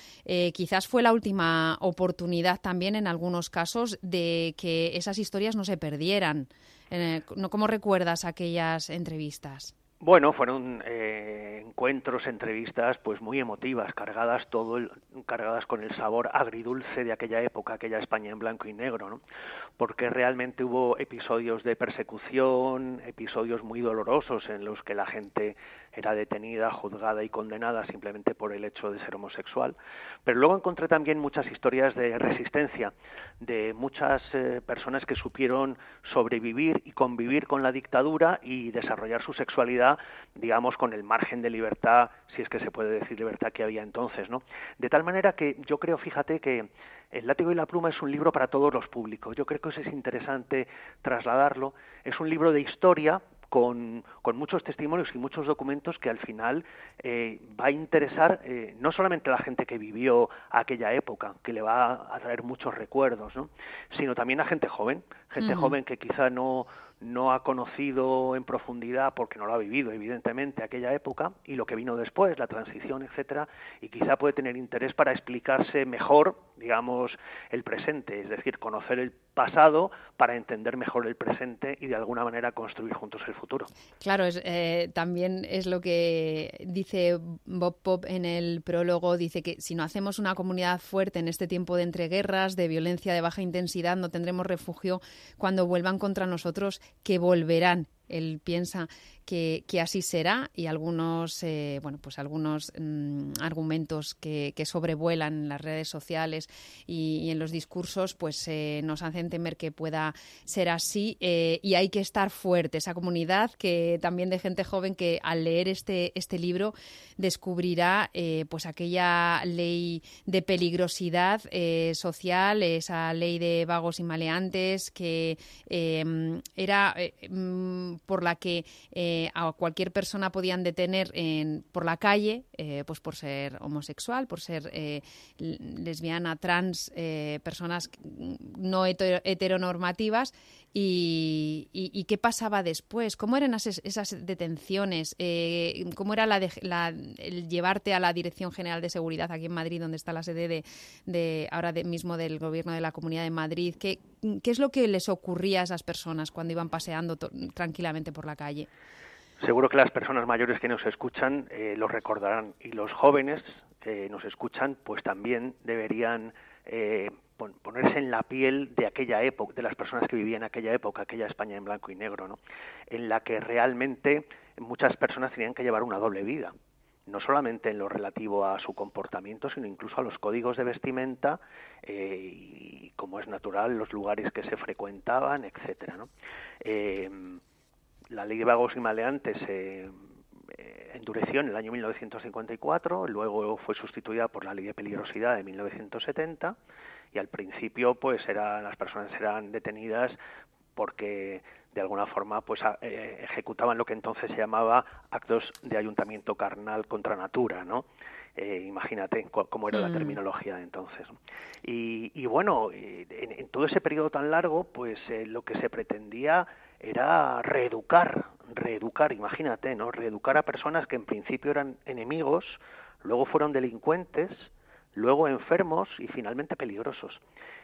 quizás fue la última oportunidad también en algunos casos de que esas historias no se perdieran. Eh, ¿no- ¿Cómo recuerdas aquellas entrevistas? Bueno, fueron eh, encuentros, entrevistas, pues muy emotivas, cargadas todo, el- cargadas con el sabor agridulce de aquella época, aquella España en blanco y negro, ¿no? Porque realmente hubo episodios de persecución, episodios muy dolorosos en los que la gente era detenida, juzgada y condenada simplemente por el hecho de ser homosexual. Pero luego encontré también muchas historias de resistencia, de muchas eh, personas que supieron sobrevivir y convivir con la dictadura y desarrollar su sexualidad, digamos, con el margen de libertad, si es que se puede decir libertad que había entonces, ¿no? De tal manera que yo creo, fíjate, que El látigo y la pluma es un libro para todos los públicos. Yo creo que eso es interesante trasladarlo. Es un libro de historia, con, con, muchos testimonios y muchos documentos que al final eh, va a interesar eh, no solamente a la gente que vivió aquella época, que le va a traer muchos recuerdos, ¿no? sino también a gente joven, gente joven que quizá no, no ha conocido en profundidad, porque no lo ha vivido, evidentemente, aquella época y lo que vino después, la transición, etcétera, y quizá puede tener interés para explicarse mejor, digamos, el presente, es decir, conocer el pasado para entender mejor el presente y de alguna manera construir juntos el futuro. Claro, es, eh, también es lo que dice Bob Pop en el prólogo, dice que si no hacemos una comunidad fuerte en este tiempo de entreguerras, de violencia de baja intensidad, no tendremos refugio cuando vuelvan contra nosotros, que volverán. Él piensa que, así será y algunos, eh, bueno, pues algunos mm, argumentos que, sobrevuelan en las redes sociales y, en los discursos, pues eh, nos hacen temer que pueda ser así eh, y hay que estar fuerte. Esa comunidad que también de gente joven que al leer este, este libro descubrirá pues aquella ley de peligrosidad social, esa ley de vagos y maleantes que era mm, por la que a cualquier persona podían detener en, por la calle, eh, pues por ser homosexual, por ser eh, lesbiana, trans, eh, personas no heter- heteronormativas. Y, qué pasaba después? ¿Cómo eran esas, detenciones? Eh, ¿Cómo era la de- la- el llevarte a la Dirección General de Seguridad aquí en Madrid, donde está la sede de, de ahora de- mismo del Gobierno de la Comunidad de Madrid? ¿Qué, ¿Qué es lo que les ocurría a esas personas cuando iban paseando tranquilamente por la calle? Seguro que las personas mayores que nos escuchan eh, lo recordarán y los jóvenes que nos escuchan pues también deberían eh, pon- ponerse en la piel de aquella época, de las personas que vivían en aquella época, aquella España en blanco y negro, ¿no? En la que realmente muchas personas tenían que llevar una doble vida no solamente en lo relativo a su comportamiento, sino incluso a los códigos de vestimenta eh, y, como es natural, los lugares que se frecuentaban, etcétera. ¿no? Eh, la ley de vagos y maleantes se eh, endureció en el año 1954, luego fue sustituida por la ley de peligrosidad de 1970 y al principio pues era, las personas eran detenidas porque de alguna forma pues a- eh, ejecutaban lo que entonces se llamaba actos de ayuntamiento carnal contra natura, ¿no? Eh, imagínate cómo era la Mm. terminología de entonces. Y, y bueno, eh, en, en todo ese periodo tan largo, pues eh, lo que se pretendía era reeducar, reeducar, imagínate, ¿no? Reeducar a personas que en principio eran enemigos, luego fueron delincuentes, luego enfermos y finalmente peligrosos.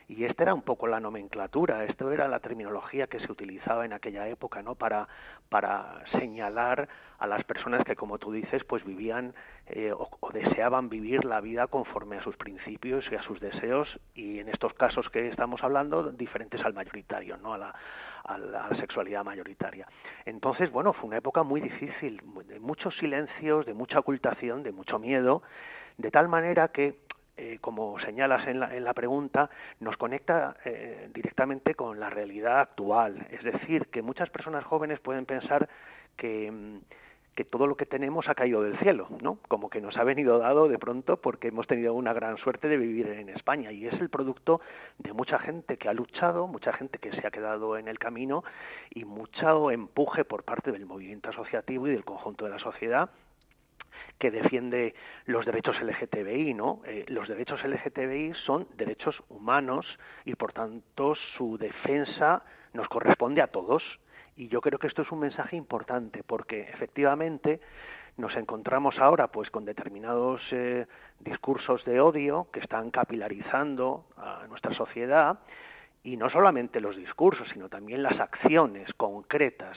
Y esta era un poco la nomenclatura, esto era la terminología que se utilizaba en aquella época, ¿no? Para, señalar a las personas que, como tú dices, pues vivían eh, o, o deseaban vivir la vida conforme a sus principios y a sus deseos, y en estos casos que estamos hablando, diferentes al mayoritario, ¿no? A la, a la, sexualidad mayoritaria. Entonces, bueno, fue una época muy difícil, de muchos silencios, de mucha ocultación, de mucho miedo, de tal manera que eh, como señalas en la, en la pregunta, nos conecta eh, directamente con la realidad actual. Es decir, que muchas personas jóvenes pueden pensar que, mm, que todo lo que tenemos ha caído del cielo, ¿no? Como que nos ha venido dado de pronto porque hemos tenido una gran suerte de vivir en España y es el producto de mucha gente que ha luchado, mucha gente que se ha quedado en el camino y mucho empuje por parte del movimiento asociativo y del conjunto de la sociedad que defiende los derechos LGTBI, ¿no? Eh, los derechos LGTBI son derechos humanos y por tanto su defensa nos corresponde a todos. Y yo creo que esto es un mensaje importante porque efectivamente nos encontramos ahora pues con determinados eh, discursos de odio que están capilarizando a nuestra sociedad y no solamente los discursos, sino también las acciones concretas.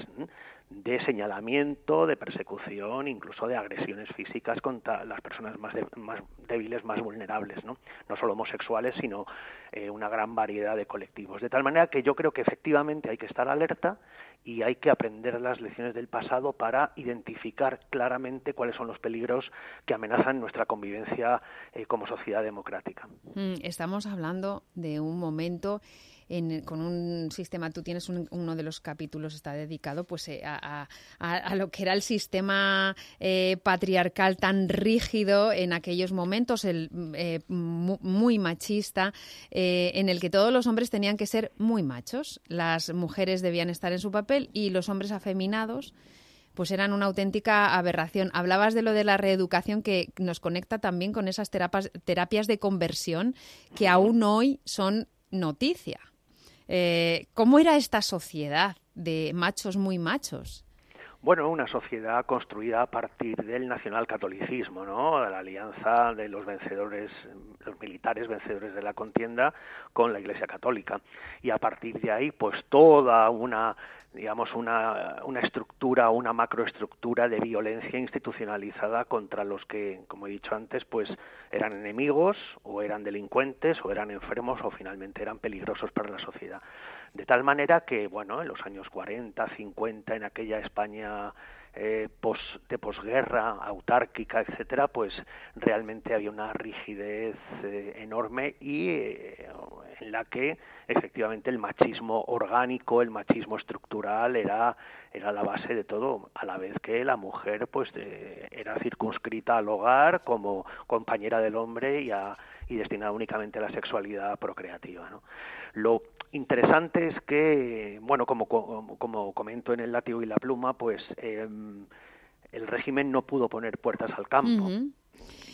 De señalamiento, de persecución, incluso de agresiones físicas contra las personas más, de- más débiles, más vulnerables, ¿no? No solo homosexuales, sino eh, una gran variedad de colectivos. De tal manera que yo creo que efectivamente hay que estar alerta y hay que aprender las lecciones del pasado para identificar claramente cuáles son los peligros que amenazan nuestra convivencia eh, como sociedad democrática. Mm, Estamos hablando de un momento en con un sistema, tú tienes un- uno de los capítulos está dedicado pues eh, a, lo que era el sistema eh, patriarcal tan rígido en aquellos momentos, el eh, mu- muy machista, eh, en el que todos los hombres tenían que ser muy machos, las mujeres debían estar en su papel y los hombres afeminados pues eran una auténtica aberración. Hablabas de lo de la reeducación que nos conecta también con esas terapias de conversión que aún hoy son noticia. Eh, ¿Cómo era esta sociedad de machos muy machos? Bueno, una sociedad construida a partir del nacionalcatolicismo, ¿no? La alianza de los vencedores, los militares vencedores de la contienda con la Iglesia Católica. Y a partir de ahí, pues toda una digamos, una, una estructura, una macroestructura de violencia institucionalizada contra los que, como he dicho antes, pues eran enemigos o eran delincuentes o eran enfermos o finalmente eran peligrosos para la sociedad. De tal manera que, bueno, en los años 40, 50, en aquella España eh, de posguerra, autárquica, etcétera, pues realmente había una rigidez eh, enorme y eh, en la que efectivamente el machismo orgánico, el machismo estructural era era la base de todo, a la vez que la mujer pues era circunscrita al hogar como compañera del hombre y, a, y destinada únicamente a la sexualidad procreativa. ¿no? Lo interesante es que, bueno, como, como, como comento en el látigo y la pluma, pues eh, el régimen no pudo poner puertas al campo. Uh -huh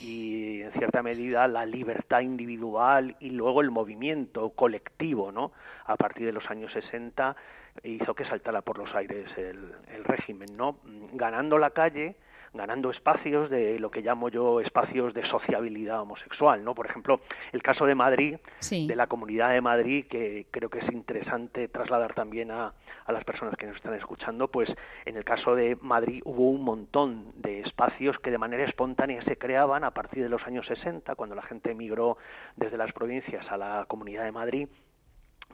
y en cierta medida la libertad individual y luego el movimiento colectivo, ¿no? A partir de los años 60 hizo que saltara por los aires el, el régimen, ¿no? Ganando la calle, ganando espacios de lo que llamo yo espacios de sociabilidad homosexual, ¿no? Por ejemplo, el caso de Madrid, sí. de la Comunidad de Madrid, que creo que es interesante trasladar también a, a las personas que nos están escuchando, pues en el caso de Madrid hubo un montón de espacios que de manera espontánea se creaban a partir de los años 60, cuando la gente emigró desde las provincias a la Comunidad de Madrid,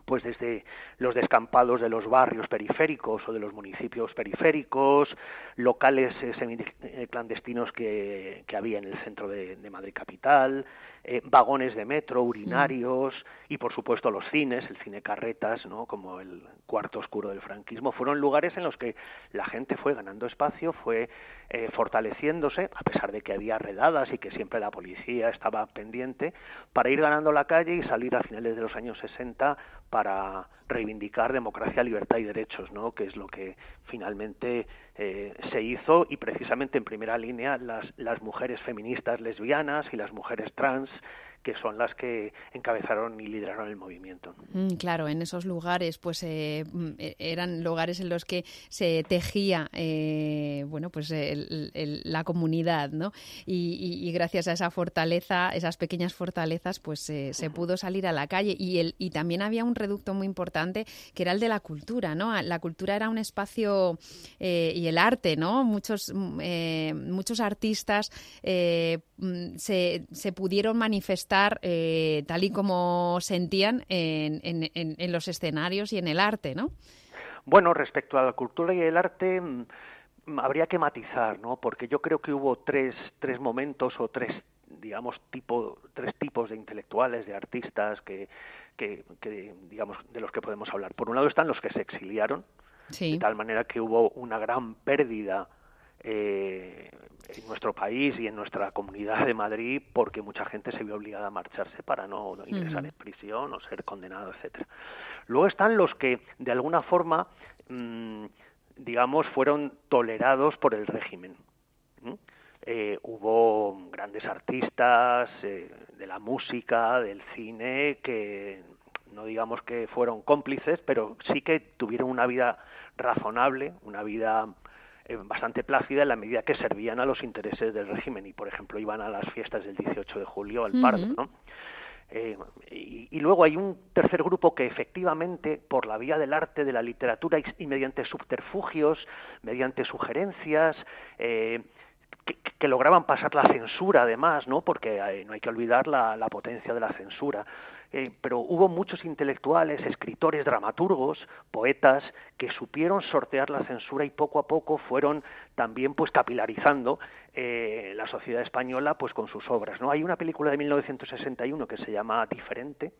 pues desde los descampados de los barrios periféricos o de los municipios periféricos, locales eh, semiclandestinos que, que había en el centro de, de Madrid capital, eh, vagones de metro, urinarios mm. y por supuesto los cines, el cine carretas, ¿no? como el cuarto oscuro del franquismo, fueron lugares en los que la gente fue ganando espacio, fue eh, fortaleciéndose, a pesar de que había redadas y que siempre la policía estaba pendiente, para ir ganando la calle y salir a finales de los años 60 para reivindicar democracia, libertad y derechos, ¿no? que es lo que finalmente eh, se hizo y precisamente en primera línea las, las mujeres feministas lesbianas y las mujeres trans que son las que encabezaron y lideraron el movimiento. Mm, claro, en esos lugares, pues eh, eran lugares en los que se tejía, eh, bueno, pues el, el, la comunidad, ¿no? Y, y, y, gracias a esa fortaleza, esas pequeñas fortalezas, pues eh, se pudo salir a la calle y el y también había un reducto muy importante que era el de la cultura, ¿no? La cultura era un espacio y el arte, ¿no? Muchos muchos artistas se, se pudieron manifestar eh, tal y como sentían en, en, en, los escenarios y en el arte, ¿no? Bueno, respecto a la cultura y el arte, mm, habría que matizar, ¿no? Porque yo creo que hubo tres, tres momentos o tres, digamos, tipo, tres tipos de intelectuales, de artistas que, que, que, digamos, de los que podemos hablar. Por un lado están los que se exiliaron, sí. de tal manera que hubo una gran pérdida eh, en nuestro país y en nuestra comunidad de Madrid porque mucha gente se vio obligada a marcharse para no, no ingresar uh -huh. en prisión o ser condenado, etcétera. Luego están los que de alguna forma mmm, digamos fueron tolerados por el régimen. ¿Mm? Eh, hubo grandes artistas eh, de la música, del cine, que no digamos que fueron cómplices, pero sí que tuvieron una vida razonable, una vida eh, bastante plácida en la medida que servían a los intereses del régimen y, por ejemplo, iban a las fiestas del 18 de julio al Pardo, uh -huh. ¿no? Eh, y, y, luego hay un tercer grupo que efectivamente, por la vía del arte, de la literatura y, y mediante subterfugios, mediante sugerencias, eh, que, lograban pasar la censura además, ¿no? Porque eh, no hay que olvidar la, la potencia de la censura eh, pero hubo muchos intelectuales, escritores, dramaturgos, poetas que supieron sortear la censura y poco a poco fueron también pues capilarizando eh, la sociedad española pues con sus obras. ¿no? Hay una película de 1961 que se llama Diferente,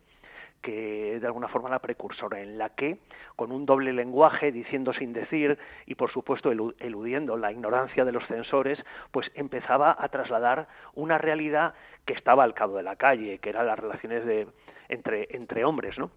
que de alguna forma la precursora, en la que, con un doble lenguaje, diciendo sin decir y por supuesto eludiendo la ignorancia de los censores, pues empezaba a trasladar una realidad que estaba al cabo de la calle, que eran las relaciones de, entre, entre hombres, ¿no?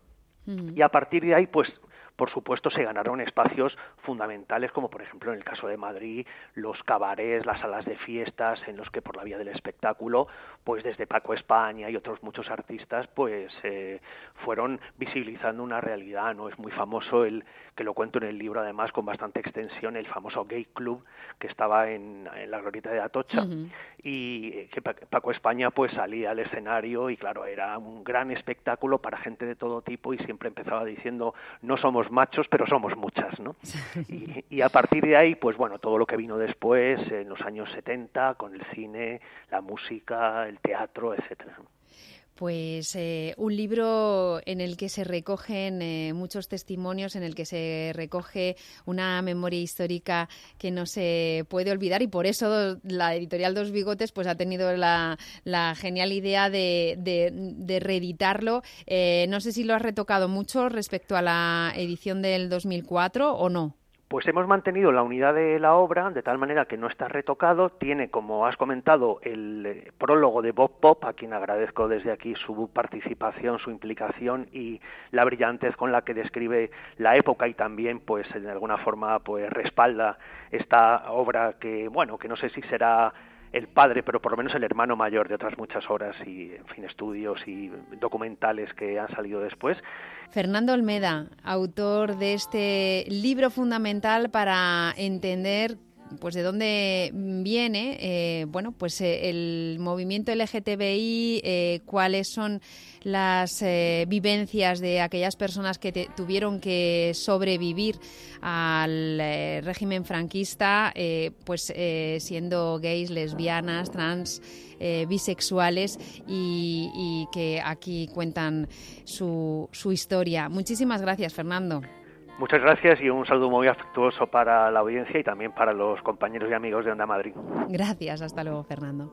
Mm. Y a partir de ahí, pues por supuesto, se ganaron espacios fundamentales, como por ejemplo en el caso de Madrid, los cabarets, las salas de fiestas, en los que por la vía del espectáculo, pues desde Paco España y otros muchos artistas, pues eh, fueron visibilizando una realidad, ¿no? Es muy famoso el, que lo cuento en el libro además con bastante extensión, el famoso Gay Club que estaba en, en la glorieta de Atocha uh -huh. y que Paco España pues salía al escenario y claro, era un gran espectáculo para gente de todo tipo y siempre empezaba diciendo no somos machos pero somos muchas, ¿no? y, y a partir de ahí pues bueno, todo lo que vino después en los años 70 con el cine, la música, el teatro, etcétera. Pues eh, un libro en el que se recogen eh, muchos testimonios, en el que se recoge una memoria histórica que no se puede olvidar y por eso la editorial Dos Bigotes pues ha tenido la, la genial idea de, reeditarlo. Eh, no sé si lo has retocado mucho respecto a la edición del 2004 o no. Pues hemos mantenido la unidad de la obra de tal manera que no está retocado. Tiene, como has comentado, el eh, prólogo de Bob Pop, a quien agradezco desde aquí su participación, su implicación y la brillantez con la que describe la época y también, pues, de alguna forma, pues, respalda esta obra que, bueno, que no sé si será el padre, pero por lo menos el hermano mayor de otras muchas obras y, en fin, estudios y documentales que han salido después. Fernando Olmeda, autor de este libro fundamental para entender pues de dónde viene eh, bueno pues eh, el movimiento LGTBI eh, cuáles son las vivencias de aquellas personas que tuvieron que sobrevivir al régimen franquista pues siendo gays lesbianas trans bisexuales y, que aquí cuentan su historia. Muchísimas gracias Fernando Muchas gracias y un saludo muy afectuoso para la audiencia y también para los compañeros y amigos de Onda Madrid. gracias hasta luego Fernando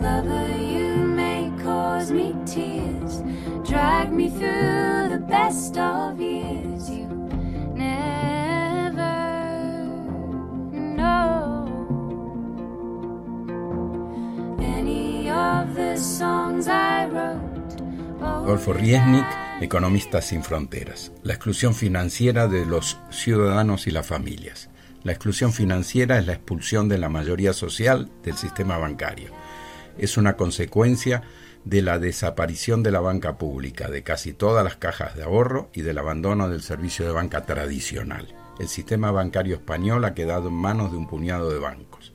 Lover, you may cause me tears, drag me through the best of years. You never know any of the songs I wrote. Oh, Adolfo Riesnik, Economistas sin Fronteras. La exclusión financiera de los ciudadanos y las familias. La exclusión financiera es la expulsión de la mayoría social del sistema bancario. Es una consecuencia de la desaparición de la banca pública, de casi todas las cajas de ahorro y del abandono del servicio de banca tradicional. El sistema bancario español ha quedado en manos de un puñado de bancos.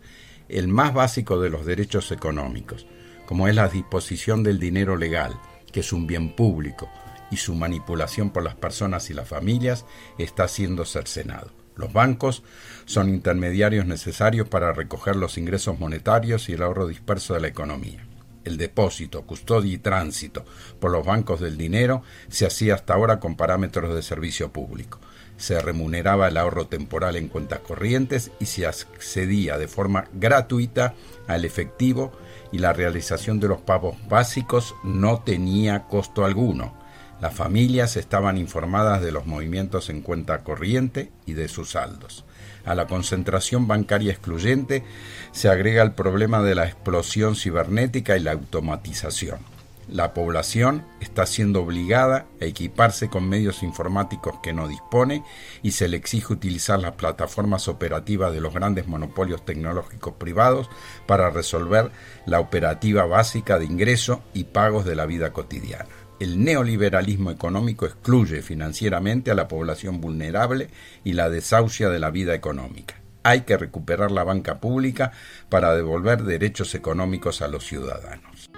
El más básico de los derechos económicos, como es la disposición del dinero legal, que es un bien público, y su manipulación por las personas y las familias, está siendo cercenado. Los bancos son intermediarios necesarios para recoger los ingresos monetarios y el ahorro disperso de la economía. El depósito, custodia y tránsito por los bancos del dinero se hacía hasta ahora con parámetros de servicio público. Se remuneraba el ahorro temporal en cuentas corrientes y se accedía de forma gratuita al efectivo y la realización de los pagos básicos no tenía costo alguno. Las familias estaban informadas de los movimientos en cuenta corriente y de sus saldos. A la concentración bancaria excluyente se agrega el problema de la explosión cibernética y la automatización. La población está siendo obligada a equiparse con medios informáticos que no dispone y se le exige utilizar las plataformas operativas de los grandes monopolios tecnológicos privados para resolver la operativa básica de ingreso y pagos de la vida cotidiana. El neoliberalismo económico excluye financieramente a la población vulnerable y la desahucia de la vida económica. Hay que recuperar la banca pública para devolver derechos económicos a los ciudadanos.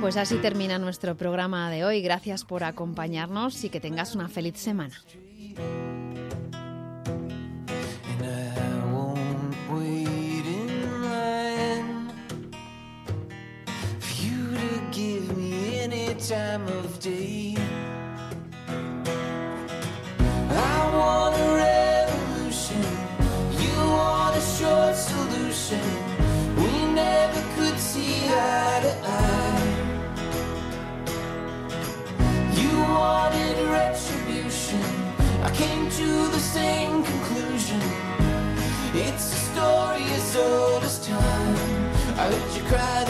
Pues así termina nuestro programa de hoy. Gracias por acompañarnos y que tengas una feliz semana. wait time of day. I want a revolution, you want a short solution. We never could see eye to eye. You wanted retribution, I came to the same conclusion. It's a story as old as time. I heard you cried